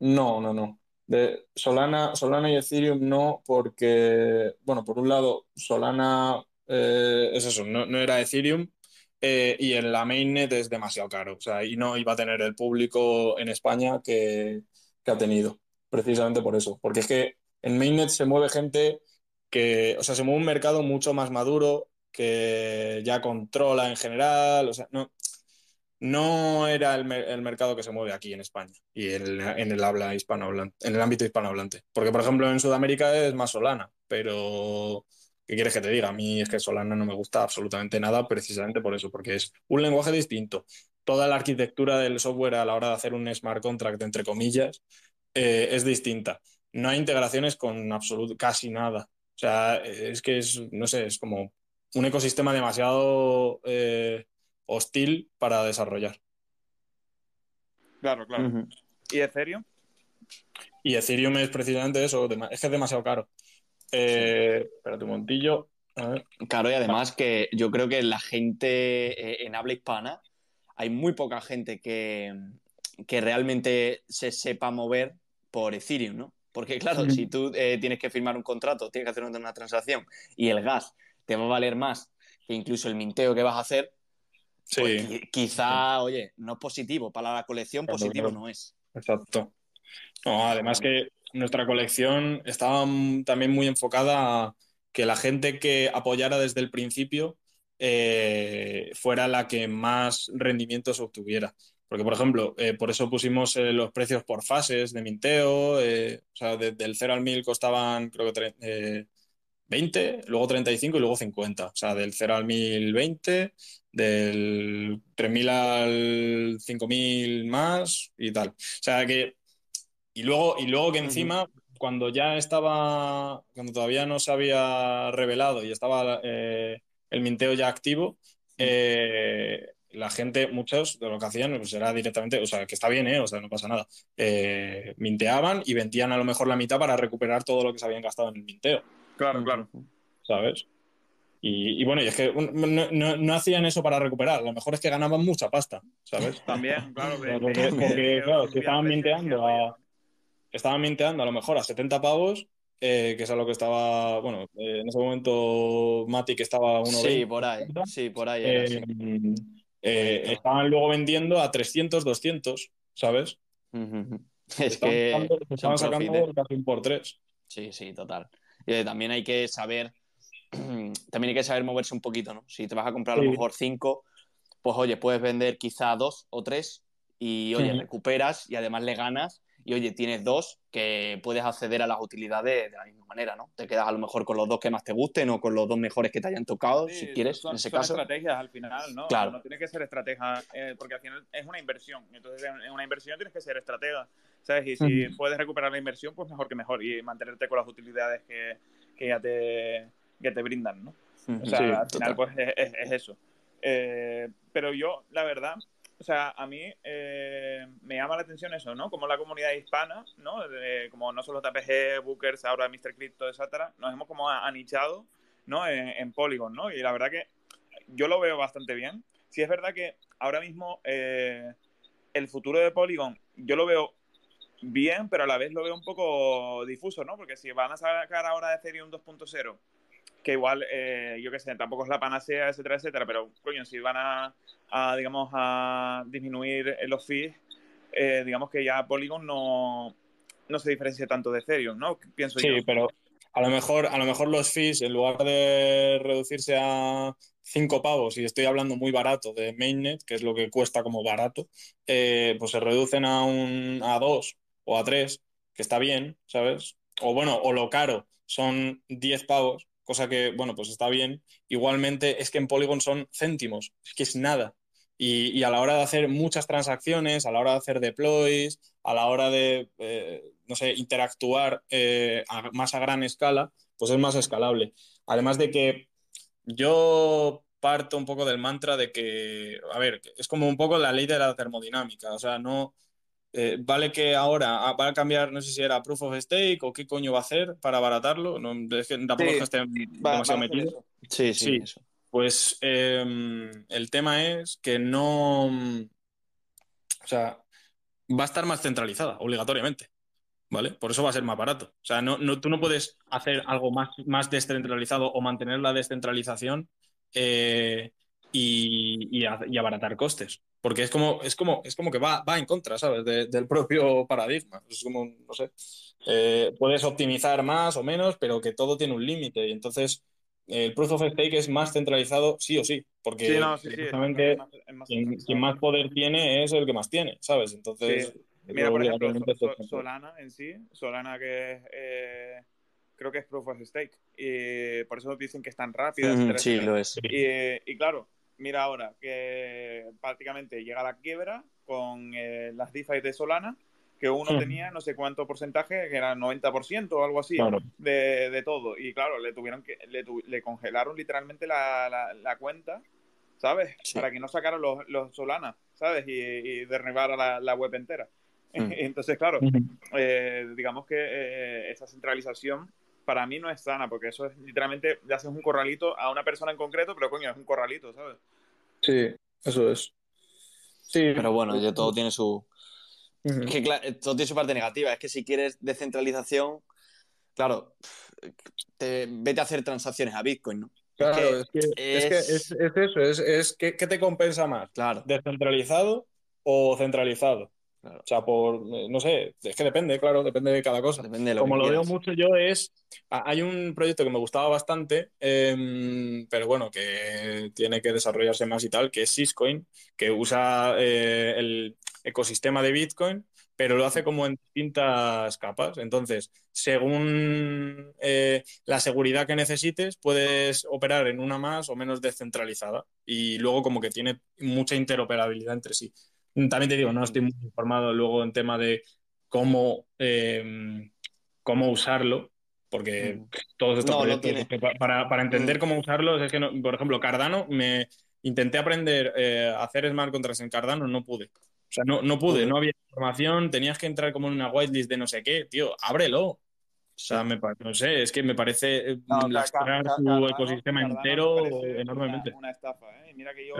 No, no, no. De Solana, Solana y Ethereum no, porque, bueno, por un lado, Solana eh, es eso, no, no era Ethereum eh, y en la mainnet es demasiado caro. O sea, y no iba a tener el público en España que, que ha tenido, precisamente por eso. Porque es que en mainnet se mueve gente que, o sea, se mueve un mercado mucho más maduro, que ya controla en general, o sea, no, no era el, el mercado que se mueve aquí en España y en el, en el habla hispanohablante, en el ámbito hispanohablante. Porque, por ejemplo, en Sudamérica es más Solana, pero ¿qué quieres que te diga? A mí es que Solana no me gusta absolutamente nada precisamente por eso, porque es un lenguaje distinto. Toda la arquitectura del software a la hora de hacer un smart contract, entre comillas, eh, es distinta. No hay integraciones con absoluto, casi nada. O sea, es que es, no sé, es como un ecosistema demasiado eh, hostil para desarrollar. Claro, claro. Ujú. ¿Y Ethereum? Y Ethereum es precisamente eso, es que es demasiado caro. Eh, espérate un montillo. A ver. Claro, y además que yo creo que la gente eh, en habla hispana, hay muy poca gente que, que realmente se sepa mover por Ethereum, ¿no? Porque claro, si tú eh, tienes que firmar un contrato, tienes que hacer una, una transacción y el gas te va a valer más que incluso el minteo que vas a hacer, Sí, pues qui- quizá, oye, no es positivo. Para la colección, Claro, positivo claro. no es. exacto. No, además que nuestra colección estaba también muy enfocada a que la gente que apoyara desde el principio eh, fuera la que más rendimientos obtuviera. Porque, por ejemplo, eh, por eso pusimos eh, los precios por fases de minteo. eh, o sea, de- del 0 al 1000 costaban, creo que tre- eh, 20, luego 35 y luego 50. O sea, del 0 al 1000, 20, del 3000 al 5000 más y tal. O sea, que. Y luego, y luego que encima, cuando ya estaba. Cuando todavía no se había revelado y estaba el minteo ya activo, eh, la gente, muchos de lo que hacían, pues era directamente, o sea, que está bien, ¿eh? O sea, no pasa nada. Eh, minteaban y vendían a lo mejor la mitad para recuperar todo lo que se habían gastado en el minteo. Claro, claro. ¿sabes? Y, y bueno, y es que no, no- no hacían eso para recuperar, a lo mejor es que ganaban mucha pasta, ¿sabes? También, claro. Porque- que- que- porque, que- claro, que si estaban minteando a- Estaban minteando a lo mejor a 70 pavos, eh, que es a lo que estaba, bueno, eh, en ese momento Matic estaba a 1,20. Sí, por ahí. Sí, por ahí era, Eh, sí. Eh, estaban luego vendiendo a 300, 200, ¿sabes? Es Estaban que sacando- estaban sacando ¿eh? casi un por tres. Sí, sí, total. Y eh, también hay que saber, también hay que saber moverse un poquito, ¿no? Si te vas a comprar a lo mejor cinco, pues oye, puedes vender quizá dos o tres y oye, recuperas y además le ganas y oye, tienes dos que puedes acceder a las utilidades de la misma manera, ¿no? Te quedas a lo mejor con los dos que más te gusten o con los dos mejores que te hayan tocado, si quieres, son, en ese son caso. estrategias al final, ¿no? Claro. No tiene que ser estratega, eh, porque al final es una inversión. Entonces, en una inversión tienes que ser estratega, ¿sabes? Y si puedes recuperar la inversión, pues mejor que mejor y mantenerte con las utilidades que, que ya te, que te brindan, ¿no? O sea, Sí, al total. final, pues es, es- es eso. Eh, pero yo, la verdad, o sea, a mí eh, me llama la atención eso, ¿no? Como la comunidad hispana, ¿no? Como no solo TPG, Bookers, ahora Mr. Crypto, etcétera, nos hemos como anichado, ¿no? En, en Polygon, ¿no? Y la verdad que yo lo veo bastante bien. Sí es verdad que ahora mismo eh, el futuro de Polygon yo lo veo bien, pero a la vez lo veo un poco difuso, ¿no? Porque si van a sacar ahora de Ethereum 2.0, que igual, eh, yo qué sé, tampoco es la panacea, etcétera, etcétera, pero coño, si van a, a, digamos, a disminuir los fees, eh, digamos que ya Polygon no, no se diferencia tanto de Ethereum, ¿no? Pienso Sí, yo. pero a lo mejor, a lo mejor los fees, en lugar de reducirse a 5 pavos, y estoy hablando muy barato de mainnet, que es lo que cuesta como barato, eh, pues se reducen a un a 2 o a 3, que está bien, ¿sabes? O bueno, o lo caro son 10 pavos, cosa que, bueno, pues está bien. Igualmente es que en Polygon son céntimos, es que es nada. Y, a la hora de hacer muchas transacciones, a la hora de hacer deploys, a la hora de, eh, no sé, interactuar eh, más a gran escala, pues es más escalable. Además de que yo parto un poco del mantra de que, a ver, es como un poco la ley de la termodinámica, o sea, no, eh, vale que ahora ah, va a cambiar, no sé si era proof of stake o qué coño va a hacer para abaratarlo, no, es que tampoco Sí, esté Va- demasiado van a hacer metido. Sí, sí, Sí. eso. Pues eh, el tema es que no, o sea, va a estar más centralizada, obligatoriamente, ¿vale? Por eso va a ser más barato. O sea, no, no, tú no puedes hacer algo más, más descentralizado o mantener la descentralización eh, y, y a- y abaratar costes. Porque es como, es como, es como que va, va en contra, ¿sabes? De- del propio paradigma. Es como, no sé, eh, puedes optimizar más o menos, pero que todo tiene un límite. Y entonces el proof of stake es más centralizado sí o sí, porque Sí, no, sí, sí, es más- es más quien, quien más poder tiene es el que más tiene, ¿sabes? Entonces, Sí. Mira, por ejemplo, obligatoriamente So- So- es- Solana en sí, Solana que es, eh, creo que es Proof of Stake, y por eso dicen que es tan rápida. Etcétera, Sí, lo es. Y, y claro, mira ahora que prácticamente llega la quiebra con eh, las DeFi de Solana, que uno Ujú. tenía no sé cuánto porcentaje, que era 90% o algo así, Claro. de, de todo. Y claro, le tuvieron que, le, tu- le congelaron literalmente la, la- la cuenta, ¿sabes? Sí. Para que no sacaran los, los Solana, ¿sabes? Y, y derribara la, la web entera. Mm. Entonces, claro, eh, digamos que eh, esa centralización para mí no es sana, porque eso es literalmente, le haces un corralito a una persona en concreto, pero coño, es un corralito, ¿sabes? Sí, eso es. Sí, Pero bueno, yo todo tiene su. Es que claro, todo tiene su parte negativa. Es que si quieres descentralización, claro, te- vete a hacer transacciones a Bitcoin, ¿no? Claro, es que es que es, que es- es- es eso, es, es ¿qué, qué te compensa más? Claro, ¿Descentralizado o centralizado? Claro. O sea, por, eh, no sé, es que depende, claro, depende de cada cosa. depende de lo Como que lo veo mucho yo es, hay un proyecto que me gustaba bastante, em, pero bueno, que tiene que desarrollarse más y tal, que es Syscoin, que usa eh, el ecosistema de Bitcoin, pero lo hace como en distintas capas. Entonces, según eh, la seguridad que necesites, puedes operar en una más o menos descentralizada. Y luego como que tiene mucha interoperabilidad entre sí. También te digo, no estoy muy informado luego en tema de cómo, eh, cómo usarlo, porque todos estos No, proyectos, para, para entender cómo usarlos, es que, no- por ejemplo, Cardano, me intenté aprender eh, a hacer smart contracts en Cardano, no pude. O sea, no, no pude, no había información, tenías que entrar como en una whitelist de no sé qué, tío, ábrelo. O sea, me, no sé, es que me parece eh, No, lastrar su ecosistema Cardano entero parece enormemente. Una, una estafa, ¿eh? Y mira que yo,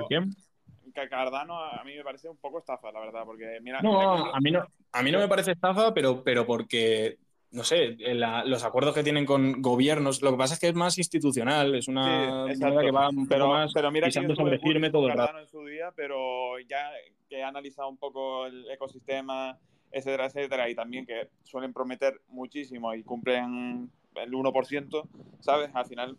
Cardano a mí me parece un poco estafa, la verdad, porque mira, que No, a mí no, a mí no me parece estafa, pero, pero porque, no sé, la- los acuerdos que tienen con gobiernos, lo que pasa es que es más institucional, es una Sí, exacto. que va un poco pero, más pero mira que pisando estuve sobre firme todo el rato. Cardano en su día, pero ya que he analizado un poco el ecosistema, etcétera, etcétera, y también que suelen prometer muchísimo y cumplen el 1%, ¿sabes? Al final,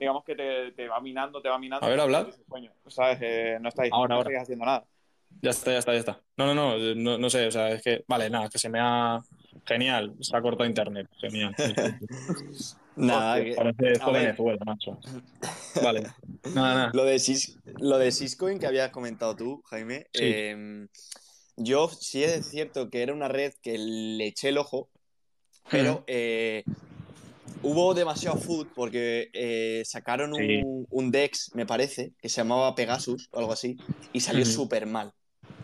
digamos que te, te va minando, te va minando. A ver, Coño, ¿sabes? Eh, no estáis, Ahora, no ahora. estáis haciendo nada. Ya está, ya está, ya está. No, no, no, no, no sé, o sea, es que, vale, nada, que se me ha... Genial, se ha cortado internet, genial. Nada, Hostia, que- parece esto. Venezuela, macho. Vale, nada, nada. Lo de, Sis- lo de Syscoin que habías comentado tú, Jaime, Sí. eh, yo sí es cierto que era una red que le eché el ojo, pero eh, hubo demasiado food porque eh, sacaron Sí. un, un Dex, me parece, que se llamaba Pegasus o algo así, y salió Ujú. súper mal.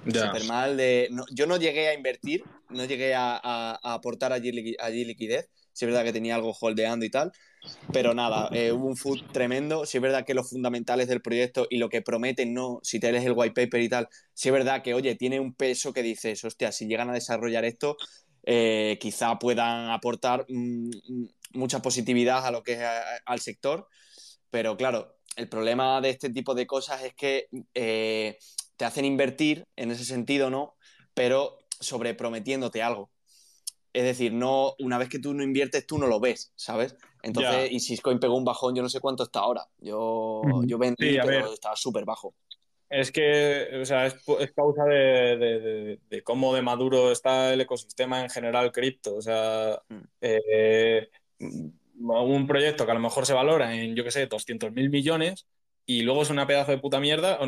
Ya. Súper mal de... no- yo no llegué a invertir, no llegué a, a- a aportar allí liquidez. Sí es verdad que tenía algo holdeando y tal, pero nada, eh, hubo un food tremendo. Sí es verdad que los fundamentales del proyecto y lo que prometen, no, si te lees el white paper y tal, sí es verdad que, oye, tiene un peso que dices, hostia, si llegan a desarrollar esto, eh, quizá puedan aportar mm, mm, mucha positividad a lo que es a- al sector. Pero claro, el problema de este tipo de cosas es que eh, te hacen invertir en ese sentido, ¿no? Pero sobreprometiéndote algo. Es decir, no, una vez que tú no inviertes, tú no lo ves, ¿sabes? Entonces, y Syscoin pegó un bajón, yo no sé cuánto está ahora. Yo, yo vendí, Sí, pero estaba súper bajo. Es que, o sea, es, es causa de, de- de- de cómo de maduro está el ecosistema en general cripto. O sea, Mm. eh, un proyecto que a lo mejor se valora en, yo qué sé, 200 mil millones y luego es una pedazo de puta mierda.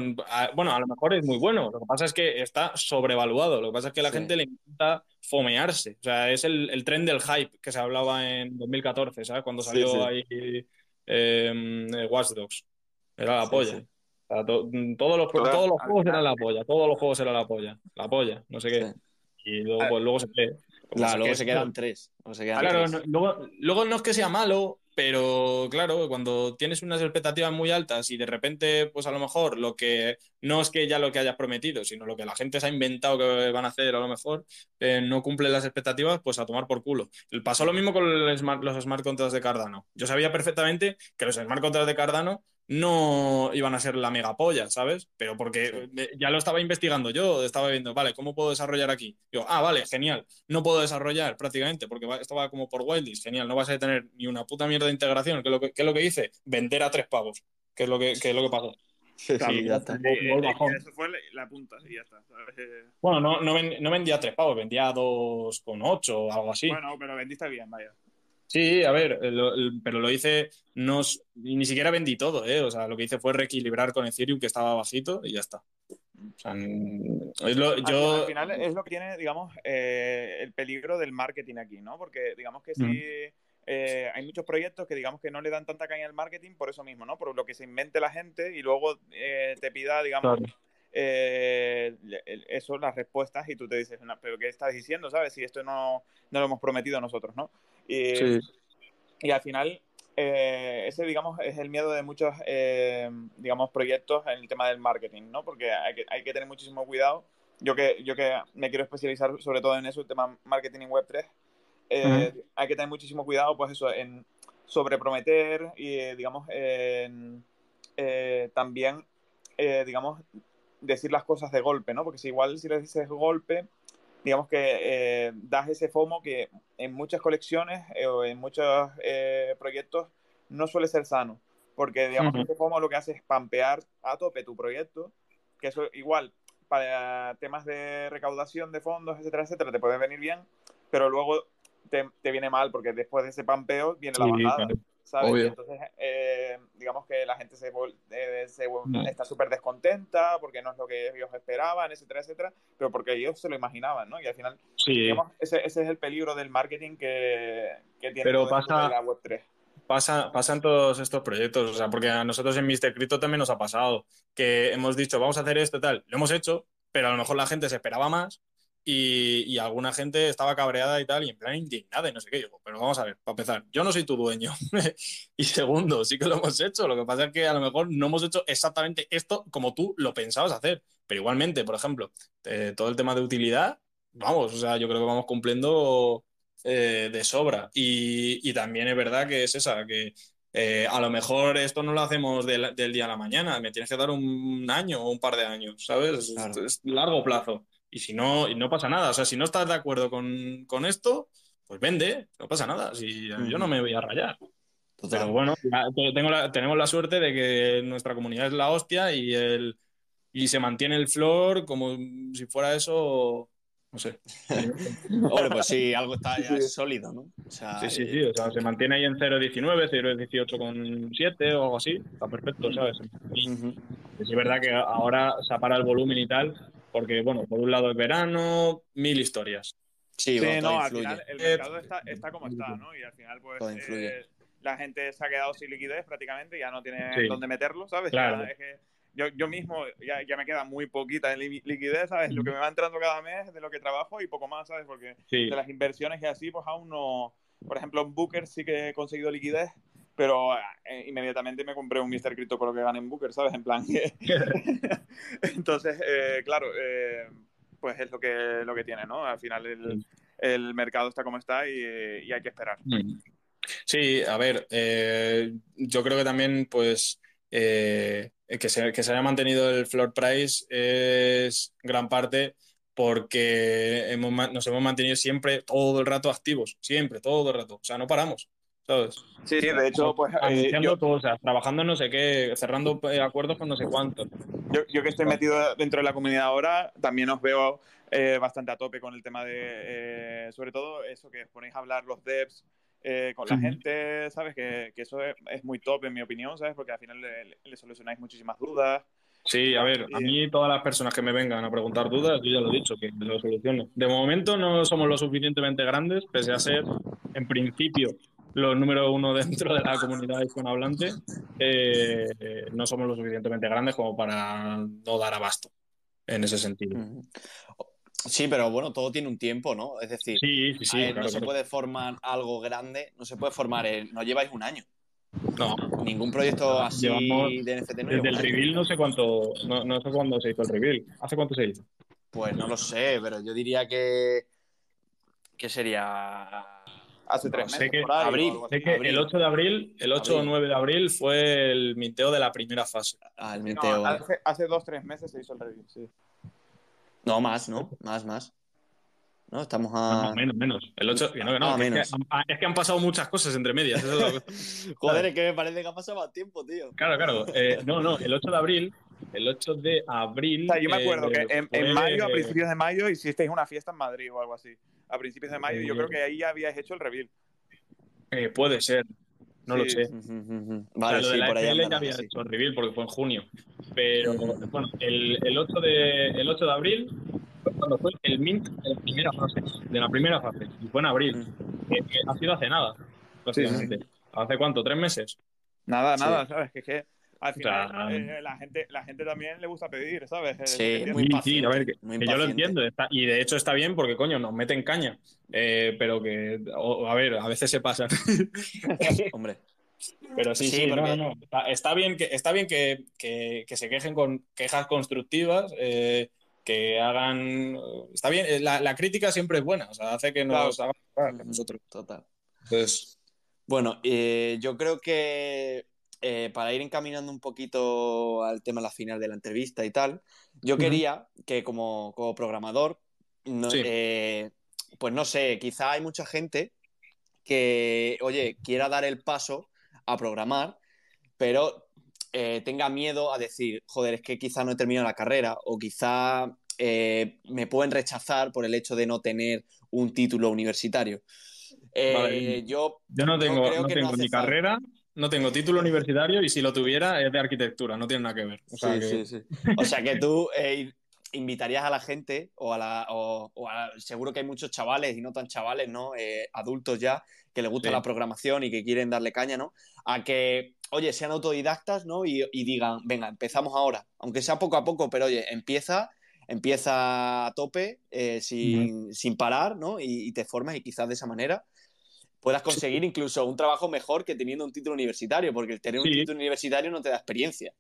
Bueno, a lo mejor es muy bueno. Lo que pasa es que está sobrevaluado. Lo que pasa es que la Sí. gente le encanta fomearse. O sea, es el, el tren del hype que se hablaba en 2014, ¿sabes? Cuando salió sí. ahí eh, Watch Dogs. Era la polla. Sí. O sea, to- todos los, todos los juegos eran la polla, todos los juegos eran la polla, la polla, no sé qué. Sí. Y luego, pues, luego se Claro, luego se quedan tres. luego se quedan Claro, tres. no- luego, luego no es que sea malo, pero claro, cuando tienes unas expectativas muy altas y de repente, pues a lo mejor lo que no es que ya lo que hayas prometido, sino lo que la gente se ha inventado que van a hacer a lo mejor, eh, no cumple las expectativas, pues a tomar por culo. Pasó lo mismo con el smart- los smart contracts de Cardano. Yo sabía perfectamente que los smart contracts de Cardano no iban a ser la mega polla, ¿sabes? Pero porque eh, ya lo estaba investigando yo, estaba viendo, vale, ¿cómo puedo desarrollar aquí? Yo, ah, vale, genial. No puedo desarrollar prácticamente porque esto va como por Wildlist, genial. No vas a tener ni una puta mierda de integración. ¿Qué es lo que, qué es lo que hice? Vender a tres pavos, que es lo que, que es lo que pasó. Sí, Claro, sí, ya está. Vol- vol- bajón. Eso fue la- la punta y ya está. Eh, Bueno, no, no, ven- no vendía a tres pavos, vendía a dos con ocho o algo así. Bueno, pero vendiste bien, vaya. Sí, a ver, eh, lo- pero lo hice, no, ni siquiera vendí todo, ¿eh? O sea, lo que hice fue reequilibrar con Ethereum, que estaba bajito, y ya está. O sea, n- es lo- Al- yo... Al, final es lo que tiene, digamos, eh, el peligro del marketing aquí, ¿no? Porque digamos que si Mm. eh, hay muchos proyectos que digamos que no le dan tanta caña al marketing por eso mismo, ¿no? Por lo que se invente la gente y luego eh, te pida, digamos, Claro. Eh, eso, las respuestas y tú te dices, "No, pero ¿qué estás diciendo, sabes? Si esto no, no lo hemos prometido nosotros, ¿no? Y, Sí. y al final, eh, ese, digamos, es el miedo de muchos, eh, digamos, proyectos en el tema del marketing, ¿no? Porque hay que, hay que tener muchísimo cuidado. Yo que, yo que me quiero especializar sobre todo en eso, el tema marketing en Web3, eh, hay que tener muchísimo cuidado, pues eso, en sobreprometer y, digamos, en, también, digamos, decir las cosas de golpe, ¿no? Porque si igual si les dices golpe, digamos que eh, das ese FOMO que en muchas colecciones eh, o en muchos eh, proyectos no suele ser sano. Porque, digamos, Ujú. ese FOMO lo que hace es pampear a tope tu proyecto, que eso igual para temas de recaudación de fondos, etcétera, etcétera, te puede venir bien, pero luego te, te viene mal porque después de ese pampeo viene la Sí, bajada. claro. ¿Sabes? Obvio. Y entonces, eh, digamos que la gente se, eh, se Mm. está súper descontenta porque no es lo que ellos esperaban, etcétera, etcétera, pero porque ellos se lo imaginaban, ¿no? Y al final, Sí, digamos, ese, ese es el peligro del marketing que, que tiene Pero pasa- la Web3. pasa, pasan todos estos proyectos, o sea, porque a nosotros en Mr. Crypto también nos ha pasado, que hemos dicho, vamos a hacer esto tal, lo hemos hecho, pero a lo mejor la gente se esperaba más y, y alguna gente estaba cabreada y tal, y en plan indignada y no sé qué. Yo, pero vamos a ver, para empezar, yo no soy tu dueño. y segundo, sí que lo hemos hecho, lo que pasa es que a lo mejor no hemos hecho exactamente esto como tú lo pensabas hacer, pero igualmente, por ejemplo, eh, todo el tema de utilidad, vamos, o sea, yo creo que vamos cumpliendo eh, de sobra. Y, y también es verdad que es esa, que eh, a lo mejor esto no lo hacemos del, del día a la mañana, me tienes que dar un año o un par de años, ¿sabes? Es- Claro. Es, largo plazo. Y si no, y no pasa nada. O sea, si no estás de acuerdo con, con esto, pues vende, no pasa nada. Si, Yo no me voy a rayar. Total. Pero bueno, tengo la- tenemos la suerte de que nuestra comunidad es la hostia y el, y se mantiene el floor como si fuera eso, no sé. Hombre, pues sí, algo está ya sólido, ¿no? O sea, Sí, sí, sí, o sea, se mantiene ahí en 0.19, 0.18,7 o algo así, está perfecto, ¿sabes? Y ujú. es verdad que ahora se para el volumen y tal, porque, bueno, por un lado es verano, mil historias. Sí, Sí, bueno, todo no, al final el mercado está, está como está, ¿no? Y al final, pues, Todo influye. eh, la gente se ha quedado sin liquidez prácticamente, ya no tiene Sí. dónde meterlo, ¿sabes? Claro. Ya es que yo, yo mismo ya, ya me queda muy poquita de li- liquidez, ¿sabes? Lo que me va entrando cada mes de lo que trabajo y poco más, ¿sabes? Porque Sí, de las inversiones y así, pues aún no. Por ejemplo, en Booker sí que he conseguido liquidez, pero eh, inmediatamente me compré un Mr. Crypto con lo que gané en Booker, ¿sabes? En plan. que- Entonces, eh, claro, eh, pues es lo que, lo que tiene, ¿no? Al final el, el mercado está como está y, y hay que esperar. Mm. Sí, a ver, eh, yo creo que también, pues, que se, que se haya mantenido el floor price es gran parte porque hemos, nos hemos mantenido siempre todo el rato activos, siempre, todo el rato. O sea, no paramos, ¿sabes? Sí, de hecho, pues eh, Anunciando yo, cosas, trabajando no sé qué, cerrando eh, acuerdos con no sé cuántos. yo, yo que estoy metido dentro de la comunidad ahora, también os veo eh, bastante a tope con el tema de, eh, sobre todo eso que os ponéis a hablar los devs eh, con la gente, ¿sabes? Que, que eso es, es muy top en mi opinión, ¿sabes? Porque al final le, le solucionáis muchísimas dudas. Sí, a ver, a mí todas las personas que me vengan a preguntar dudas, yo ya lo he dicho, que lo soluciono. De momento no somos lo suficientemente grandes, pese a ser, en principio, los número uno dentro de la comunidad hispanohablante, eh, eh, no somos lo suficientemente grandes como para no dar abasto en ese sentido. Sí, pero bueno, todo tiene un tiempo, ¿no? Es decir, Sí, sí, sí, a ver, claro, no se puede formar algo grande, no se puede formar, no lleváis un año. No, Ningún proyecto así Llevamos de NFT no desde el reveal no sé cuánto, no, no sé cuándo se hizo el reveal. ¿Hace cuánto se hizo? Pues no lo sé, pero yo diría que. que sería. Hace tres No, meses, que- por ahí, o abril. algo así. Sé que Abril. el 8 de abril, el 8 o Abril. 9 de abril fue el minteo de la primera fase. Al No, minteo. hace, hace dos, tres meses se hizo el review, sí. No, más, ¿no? Más, más. No, estamos a. no, menos, menos. El 8, que no, que no, Ah, es, menos. que, han- es que han pasado muchas cosas entre medias. es. Joder, es que me parece que ha pasado más tiempo, tío. Claro, claro. eh, no, no, el 8 de abril, el 8 de abril. O sea, yo me acuerdo eh, que en, mayo, a principios de mayo, hicisteis una fiesta en Madrid o algo así. A principios de mayo, yo creo que ahí ya habíais hecho el reveal. eh, puede ser, no lo sé. O sea, Vale, lo de sí, la por ahí ya había sí. hecho el reveal porque fue en junio. Pero bueno, el, el 8 de, el 8 de abril fue cuando fue el mint de la primera fase. De la primera fase. Y fue en abril. Ha sido hace nada, básicamente. ¿Hace cuánto? ¿Tres meses? Nada, Sí. nada, ¿sabes? Que, es que al final eh, la, gente, la gente también le gusta pedir, ¿sabes? Eh, Sí, muy Sí, a ver, que, muy que yo lo entiendo, está- y de hecho está bien porque, coño, nos meten caña, Eh, pero que, o- a ver, a veces se pasan. Hombre. pero sí, Sí, sí, no, porque- no, no. Está, está bien, que, está bien que, que- que se quejen con quejas constructivas, eh, que hagan... Está bien, eh, la, la crítica siempre es buena, o sea, hace que nos Claro. nosotros. Total. Entonces, Bueno, eh, yo creo que eh, para ir encaminando un poquito al tema de la final de la entrevista y tal, yo quería que como, como programador, no- Sí. eh, pues no sé, quizá hay mucha gente que, oye, quiera dar el paso a programar, pero eh, tenga miedo a decir, joder, es que quizá no he terminado la carrera o quizá eh, me pueden rechazar por el hecho de no tener un título universitario. Vale. yo yo no tengo, creo no que tengo ni carrera, no tengo título universitario y si lo tuviera es de arquitectura, no tiene nada que ver. O sea, Sí, que- sí, sí. O sea que tú eh, invitarías a la gente, o a la. O, o a- seguro que hay muchos chavales y no tan chavales, ¿no? Eh, adultos ya, que les gusta la programación y que quieren darle caña, ¿no? A que, oye, sean autodidactas, ¿no? Y, y digan, venga, empezamos ahora. Aunque sea poco a poco, pero oye, empieza, empieza a tope, eh, sin, sin parar, ¿no? Y, y te formas y quizás de esa manera puedas conseguir incluso un trabajo mejor que teniendo un título universitario, porque el tener un título universitario no te da experiencia.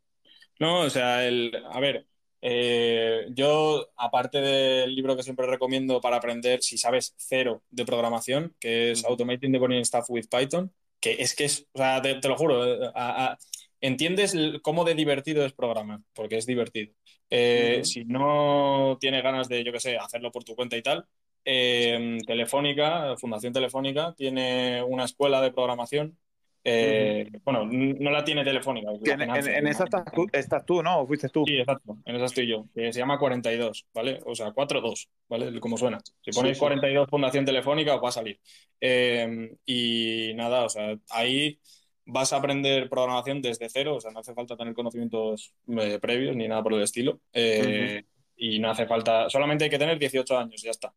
No, o sea, el, a ver, eh, yo, aparte del libro que siempre recomiendo para aprender, si sabes cero de programación, que es. Automating the Boring Stuff with Python, que es que es, o sea, te, te lo juro, eh, a- a- entiendes cómo de divertido es programar, porque es divertido. Eh. Si no tienes ganas de, yo qué sé, hacerlo por tu cuenta y tal, eh, Telefónica, Fundación Telefónica, tiene una escuela de programación Eh, bueno, no la tiene telefónica. En, en, esa estás tú, estás tú, ¿no? ¿O fuiste tú? Sí, exacto. En esa estoy yo. Que se llama 42, ¿vale? O sea, 42, ¿vale? Como suena. Si ponéis 42 Fundación Telefónica, os va a salir. Eh, y nada, o sea, ahí vas a aprender programación desde cero, o sea, no hace falta tener conocimientos eh, previos ni nada por el estilo. Y no hace falta, solamente hay que tener 18 años, ya está.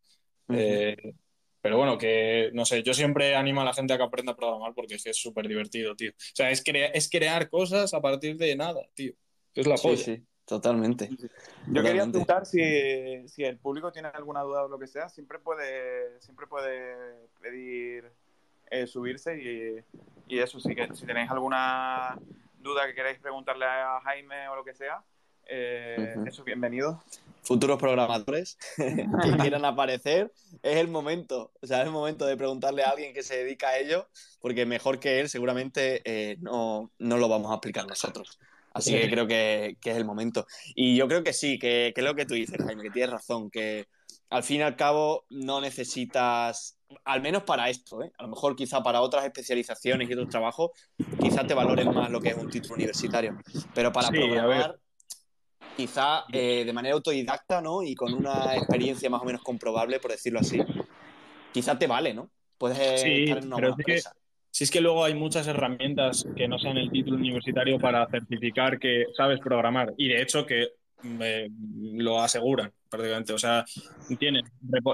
Pero bueno, que no sé, yo siempre animo a la gente a que aprenda a programar porque es súper divertido, tío. O sea, es, es crear cosas a partir de nada, tío. Es la sí, Sí, totalmente. Yo quería preguntar si, el público tiene alguna duda o lo que sea, siempre puede, siempre puede pedir eh, subirse y, eso, sí que si tenéis alguna duda que queráis preguntarle a Jaime o lo que sea, eh, eso, bienvenido futuros programadores que quieran aparecer, es el momento. O sea, es el momento de preguntarle a alguien que se dedica a ello, porque mejor que él seguramente eh, no, lo vamos a explicar nosotros. Así que creo que, es el momento. Y yo creo que sí, que, es lo que tú dices, Jaime, que tienes razón, que al fin y al cabo no necesitas, al menos para esto, ¿eh? a lo mejor quizá para otras especializaciones y otros trabajos, quizá te valoren más lo que es un título universitario. Pero para programar quizá eh, de manera autodidacta, ¿no? Y con una experiencia más o menos comprobable, por decirlo así, quizá te vale, ¿no? Puedes estar en una buena empresa. si es que luego hay muchas herramientas que no sean el título universitario para certificar que sabes programar. Y de hecho que me lo aseguran prácticamente. O sea, tienes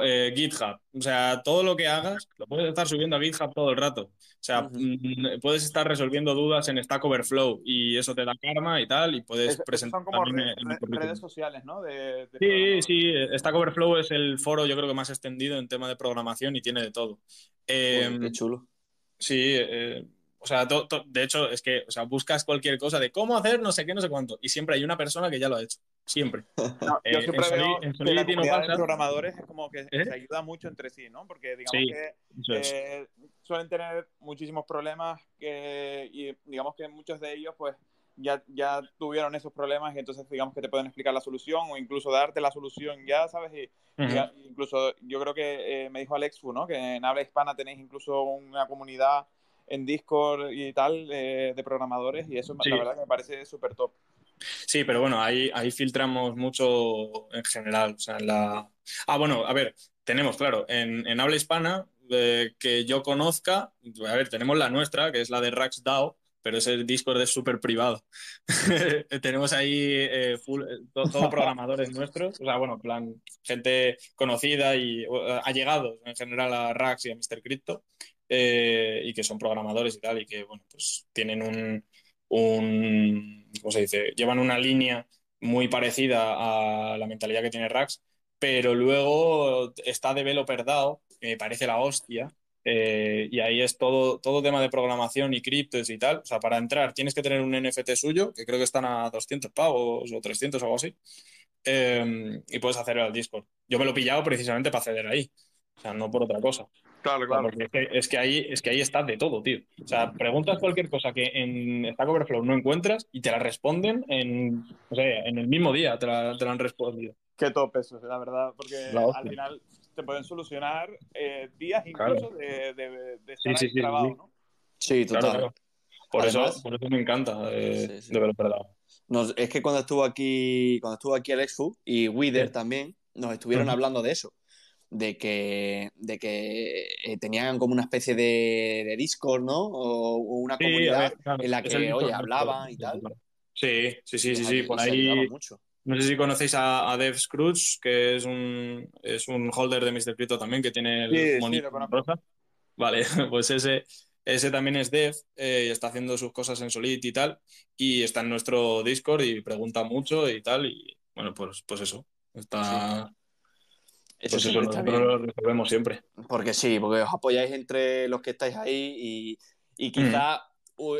eh, GitHub. O sea, todo lo que hagas lo puedes estar subiendo a GitHub todo el rato. O sea, mm, puedes estar resolviendo dudas en Stack Overflow y eso te da karma y tal, y puedes presentar. Son como redes sociales, ¿no? sí, sí. Stack Overflow es el foro, yo creo que más extendido en tema de programación y tiene de todo. Em, qué chulo. Sí, eh, o sea, de hecho, es que o sea, buscas cualquier cosa de cómo hacer no sé qué, no sé cuánto, y siempre hay una persona que ya lo ha hecho. Siempre. yo eh, siempre veo que la de programadores es como que ¿Eh? se ayuda mucho entre sí, ¿no? Porque digamos que eh, suelen tener muchísimos problemas que, y digamos que muchos de ellos pues ya, ya tuvieron esos problemas y entonces digamos que te pueden explicar la solución o incluso darte la solución ya, ¿sabes? Y, incluso yo creo que me dijo Alex Fu, ¿no? Que en habla hispana tenéis incluso una comunidad en Discord y tal de programadores y eso la verdad que me parece súper top. Sí, pero bueno, ahí, ahí filtramos mucho en general. O sea, en la... Ah, bueno, a ver, tenemos, claro, en, habla hispana, eh, que yo conozca, a ver, tenemos la nuestra, que es la de RaxDAO, pero ese Discord es súper privado. tenemos ahí eh, full, eh, todos programadores nuestros, o sea, bueno, plan, gente conocida y allegados en general a Rax y a Mr. Crypto, y que son programadores y tal, y que, bueno, pues tienen un, un, ¿cómo se dice? Llevan una línea muy parecida a la mentalidad que tiene Rax, pero luego está Developer DAO, que me parece la hostia, eh, y ahí es todo, todo tema de programación y criptos y tal. O sea, para entrar tienes que tener un NFT suyo, que creo que están a 200 pavos o 300 o algo así, eh, y puedes hacerlo al Discord. Yo me lo he pillado precisamente para acceder ahí, o sea, no por otra cosa. Claro, claro. es, que, ahí, es que ahí está de todo, tío. O sea, preguntas cualquier cosa que en Stack Overflow no encuentras y te la responden en, o sea, en el mismo día, te la, te la han respondido. Qué top eso, la verdad, porque al final te pueden solucionar eh, días incluso de, de, de, estar sí, sí, grabado, ¿no? Sí, total. Por, eso, por eso me encanta eh, Developer es que cuando estuvo aquí, cuando estuvo aquí Alex Fu y Wither también, nos estuvieron hablando de eso de que, de que eh, tenían como una especie de, Discord, ¿no? O, una comunidad en la que, oye, hablaban y tal. Sí, sí, sí, sí, sí, por ahí. No sé si conocéis a, Dev Scrooge, que es un, es un holder de Mr. Crypto también, que tiene el monito rosa. Vale, pues ese, ese también es Dev eh, y está haciendo sus cosas en Solid y tal. Y está en nuestro Discord y pregunta mucho y tal. Y bueno, pues, pues eso. Está, eso pues sí, lo resolvemos siempre. Porque sí, porque os apoyáis entre los que estáis ahí y, quizá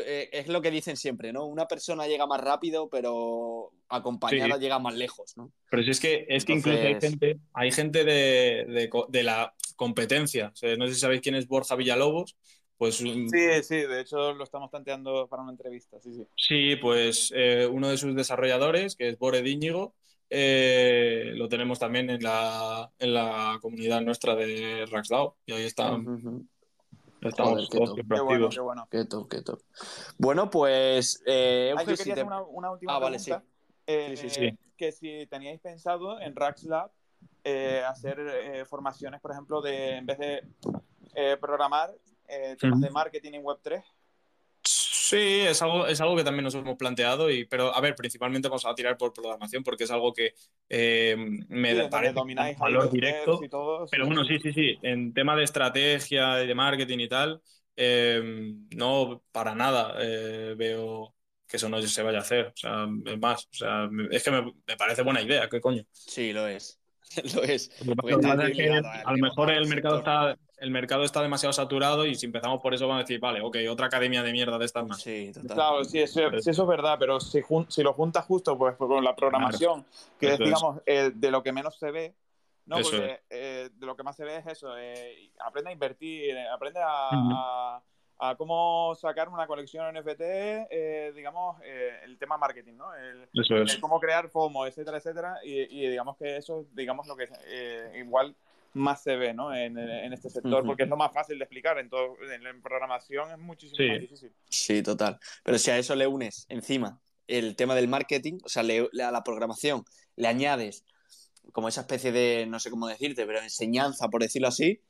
eh, es lo que dicen siempre, ¿no? Una persona llega más rápido, pero acompañada llega más lejos, ¿no? Pero si es que, es que incluso hay gente, hay gente de, la competencia. no sé si sabéis quién es Borja Villalobos. Pues, sí, sí, de hecho lo estamos tanteando para una entrevista, sí, sí. Sí, pues eh, uno de sus desarrolladores, que es Bore Díñigo, eh, lo tenemos también en la, en la comunidad nuestra de Raxdao y ahí está. Estamos Joder, qué todos top. siempre Qué bueno, qué bueno. Qué top, qué top. Bueno, pues. Eh, Ah, Euge, yo si quería te- hacer una, una última Ah, vale, pregunta. Eh, Sí, sí, sí. Que si teníais pensado en Rax Lab eh, hacer eh, formaciones, por ejemplo, de en vez de eh, programar eh, temas de marketing en Web3. Sí, es algo, es algo que también nos hemos planteado, y, pero a ver, principalmente vamos a tirar por programación porque es algo que eh, me Sí, parece domináis valor los directo. y todo. Pero bueno, sí, sí, sí. En tema de estrategia y de marketing y tal, eh, no para nada eh, veo que eso no se vaya a hacer. O sea, es más, o sea, es que me, me parece buena idea, ¿qué coño? Sí, lo es. lo es. Lo que Porque pasa está es que a lo mejor el mercado sector. está, el mercado está demasiado saturado y si empezamos por eso van a decir, vale, ok, otra academia de mierda de estas más. Sí, total. Claro, sí, eso, sí, eso es verdad, pero si, jun- si lo juntas justo pues, con la programación, que Eso es, digamos, eh, de lo que menos se ve, ¿no? Eso Porque eh, de lo que más se ve es eso, eh, aprende a invertir, eh, aprende a- a cómo sacar una colección NFT, eh, digamos, eh, el tema marketing, ¿no? El, Eso es. el cómo crear FOMO, etcétera, etcétera, y, y digamos que eso, digamos, lo que eh, igual más se ve, ¿no? En, en este sector, porque es lo más fácil de explicar, en, todo, en, en programación es muchísimo Sí. más difícil. Sí, total. Pero si a eso le unes encima el tema del marketing, o sea, le- le- a la programación le añades como esa especie de, no sé cómo decirte, pero enseñanza, por decirlo así,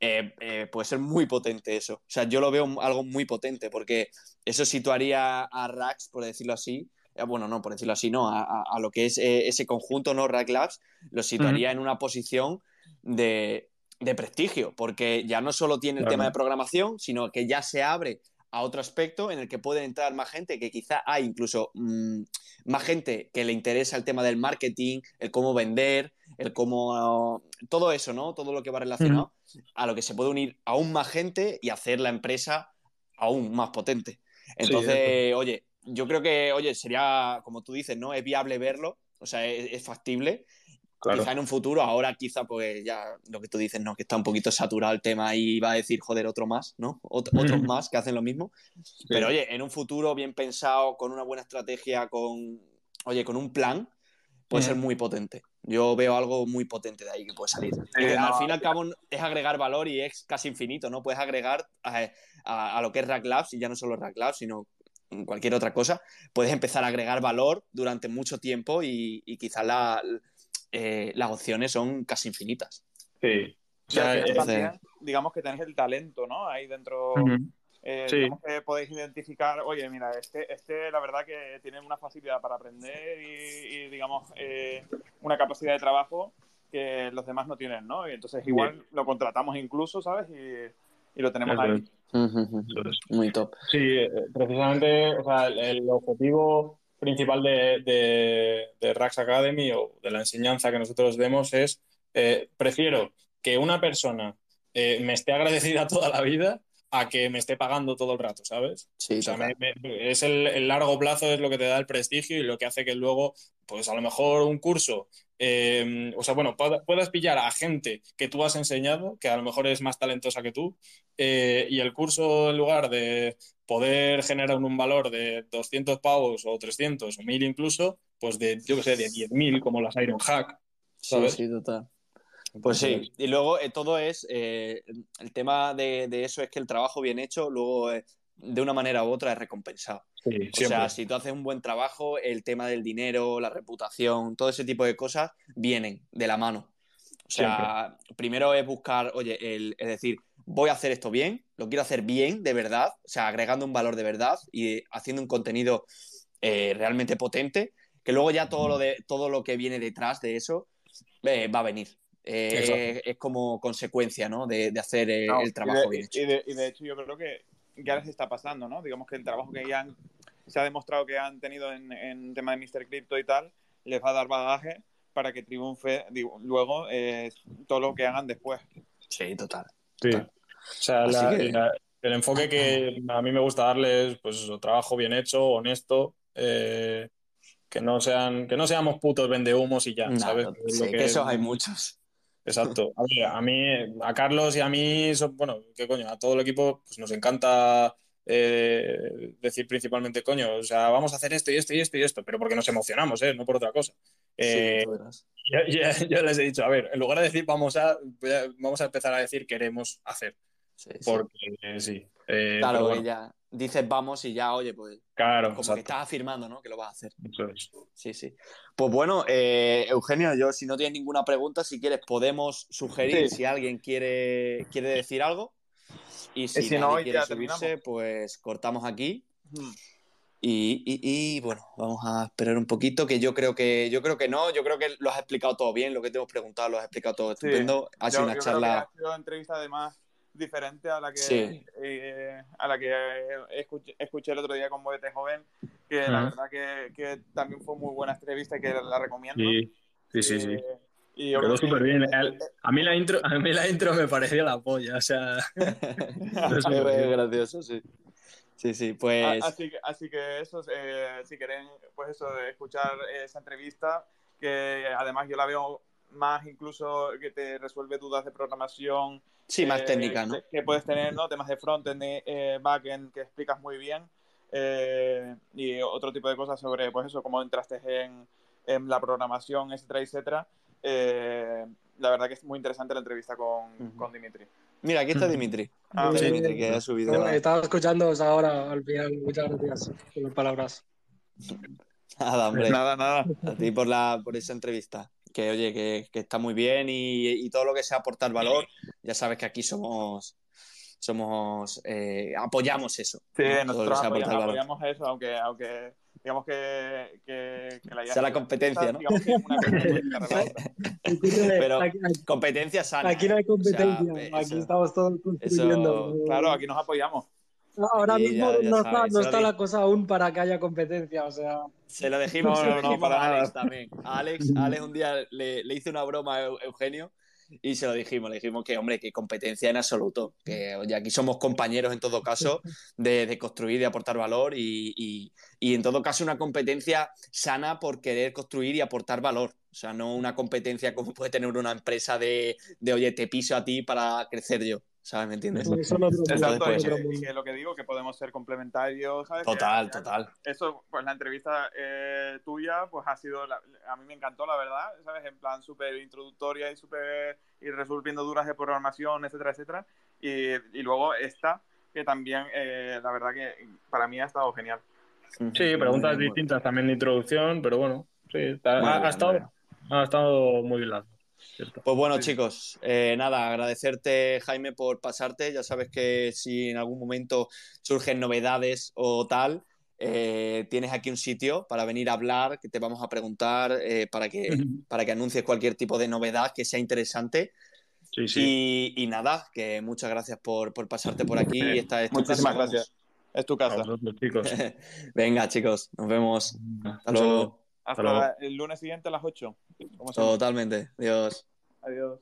eh, eh, puede ser muy potente eso. O sea, yo lo veo algo muy potente, porque eso situaría a Rax, por decirlo así, eh, bueno, no, por decirlo así, no, a, a- a lo que es eh, ese conjunto, ¿no? Rack Labs, lo situaría en una posición de, de prestigio, porque ya no solo tiene el Claro. tema de programación, sino que ya se abre a otro aspecto en el que puede entrar más gente, que quizá hay incluso mm, más gente que le interesa el tema del marketing, el cómo vender, el cómo... todo eso, ¿no? Todo lo que va relacionado a lo que se puede unir aún más gente y hacer la empresa aún más potente. Entonces, oye, yo creo que, oye, sería, como tú dices, ¿no? Es viable verlo, o sea, es, es factible. Claro. Quizá en un futuro, ahora quizá pues ya lo que tú dices, ¿no? Que está un poquito saturado el tema y va a decir, joder, otro más, ¿no? Ot- otros más que hacen lo mismo. Pero oye, en un futuro bien pensado, con una buena estrategia, con, oye, con un plan, puede ser muy potente. Yo veo algo muy potente de ahí que puede salir. Y que no. al fin y al cabo es agregar valor y es casi infinito, ¿no? Puedes agregar a, a- a lo que es Rack Labs, y ya no solo Rack Labs, sino cualquier otra cosa. Puedes empezar a agregar valor durante mucho tiempo y, y quizás la- eh, las opciones son casi infinitas. Sí. O O sea, sea, que también, digamos que tenéis el talento, ¿no? Ahí dentro. Eh, Sí. digamos que podéis identificar, oye, mira, este, este la verdad que tiene una facilidad para aprender y, y, digamos, eh, una capacidad de trabajo que los demás no tienen, ¿no? Y entonces igual lo contratamos incluso, ¿sabes? Y, y lo tenemos Eso ahí. es. Muy top. Sí, eh, precisamente, o sea, el, el objetivo principal de, de, de Rax Academy o de la enseñanza que nosotros demos es, eh, prefiero que una persona eh, me esté agradecida toda la vida a que me esté pagando todo el rato, ¿sabes? Sí, O sea, total. me- me- es el, el largo plazo es lo que te da el prestigio y lo que hace que luego, pues a lo mejor un curso, eh, o sea, bueno, pueda- puedas pillar a gente que tú has enseñado, que a lo mejor es más talentosa que tú, eh, y el curso en lugar de poder generar un valor de 200 pavos o 300 o 1000 incluso, pues de, yo qué sé, de 10.000 como las Iron Hack. Sí, sí, total. Pues sí, y luego eh, todo es, eh, el tema de, de eso es que el trabajo bien hecho, luego eh, de una manera u otra es recompensado. Sí, O siempre. sea, si tú haces un buen trabajo, el tema del dinero, la reputación, todo ese tipo de cosas vienen de la mano. O sea, primero es buscar, oye, el, es decir, voy a hacer esto bien, lo quiero hacer bien, de verdad, o sea, agregando un valor de verdad y haciendo un contenido realmente potente, que luego ya todo lo, de, todo lo que viene detrás de eso va a venir. Eh, es como consecuencia, ¿no? De, de hacer No, el trabajo y bien hecho. y, de, y de hecho yo creo que ya les está pasando, ¿no? Digamos que el trabajo que ya han- se ha demostrado que han tenido en, en tema de Mr. Crypto y tal, les va a dar bagaje para que triunfe digo, luego eh, todo lo que hagan después. Sí, total. Sí. Total. O sea, Así la- que- la- el enfoque que a mí me gusta darle es pues eso, trabajo bien hecho, honesto, eh, que no sean, que no seamos putos vendehumos y ya, ¿sabes? no- Es lo sí, que- que esos hay muchos. Exacto. A, ver, a mí, a Carlos y a mí, bueno, qué coño, a todo el equipo pues nos encanta eh, decir principalmente, coño, o sea, vamos a hacer esto y esto y esto y esto, pero porque nos emocionamos, ¿eh? No por otra cosa. Eh, Sí, verás. ya, ya- ya les he dicho, a ver, en lugar de decir vamos a, vamos a empezar a decir queremos hacer. Sí, sí. Porque sí. Eh, Claro, pero que bueno, ya dices vamos y ya, oye, pues claro, como exacto. que estás afirmando, ¿no? Que lo vas a hacer. Eso es. Sí, sí. Pues bueno, eh, Eugenio, yo si no tienes ninguna pregunta, si quieres podemos sugerir Sí. si alguien quiere, quiere decir algo. Y si, Y si nadie no, quiere subirse, terminamos. pues cortamos aquí. Hmm. Y, y- y, bueno, vamos a esperar un poquito, que yo creo que, yo creo que no, yo creo que lo has explicado todo bien, lo que te hemos preguntado lo has explicado todo Sí. estupendo. Ha sido Yo- una yo creo que charla. ha sido entrevista además diferente a la que Sí. eh, a la que escuché, escuché el otro día con Boete Joven, que la verdad que, que también fue muy buena entrevista y que la recomiendo. Sí, sí, sí. sí. Eh, y yo Quedó súper bien. El- A mí, la intro, a mí la intro me pareció la polla. O sea, es gracioso, sí. Sí, sí, pues. Así que, así que eso, eh, si quieren, pues eso, de escuchar esa entrevista, que además yo la veo más incluso que te resuelve dudas de programación. Sí, más eh, técnica, ¿no? Que, puedes tener, ¿no? Temas de frontend, eh, backend, que explicas muy bien. eh, y otro tipo de cosas sobre, pues eso, cómo entraste en, en la programación, etcétera, etcétera. Eh, la verdad que es muy interesante la entrevista con, con Dimitri. Mira, aquí está. Dimitri. Ah, sí. Dimitri, que ha subido. No, estaba escuchándoos ahora al final. Muchas gracias por las palabras. Nada, hombre. Nada, nada. A ti por, la, por esa entrevista. Que oye, que, que está muy bien y, y todo lo que sea aportar valor, ya sabes que aquí somos. Somos. eh, apoyamos eso. Sí, nosotros sea apoyamos, eso, aunque, aunque digamos que, que, que la Sea la competencia, ¿no? digamos que es una competencia la otra. Pero- Competencia sana. aquí no hay ¿eh? competencia. O sea, aquí eso- estamos todos construyendo. Claro, aquí nos apoyamos. Ahora aquí mismo ya- ya no, sabes, está, no la cosa aún para que haya competencia. O sea, Se lo dijimos, No, se lo no, no, dijimos para a Alex nada. también. A Alex, Alex un día le, le hice una broma a Eu- Eugenio y se lo dijimos. Le dijimos que, hombre, que competencia en absoluto. Que oye, aquí somos compañeros en todo caso de, de construir, de aportar valor y, y- y en todo caso una competencia sana por querer construir y aportar valor. O sea, no una competencia como puede tener una empresa de, de oye, te piso a ti para crecer yo. ¿Sabes? ¿Me entiendes? eso es otro mundo, Exacto, y otro que, lo que digo, que podemos ser complementarios, ¿sabes? Total, Que- total. Eso, pues la entrevista eh, tuya, pues ha sido, la- a mí me encantó, la verdad, ¿sabes? En plan súper introductoria y súper, y resolviendo dudas de programación, etcétera, etcétera. Y, y luego esta, que también, eh, la verdad que para mí ha estado genial. sí, preguntas distintas también de introducción, pero bueno, sí, está- ha, bien, ha estado, muy bien. ha estado muy bien. Pues bueno, Sí. chicos, eh, nada, agradecerte, Jaime, por pasarte. Ya sabes que si en algún momento surgen novedades o tal, eh, tienes aquí un sitio para venir a hablar, que te vamos a preguntar eh, para, que, para que anuncies cualquier tipo de novedad que sea interesante. Sí, sí. Y, y nada, que muchas gracias por, por pasarte por aquí. Esta es tu Muchísimas gracias. Es tu casa. vosotros, chicos. Venga, chicos, nos vemos. Hasta luego. Hasta el lunes siguiente a las 8. Como siempre. Totalmente. Adiós. Adiós.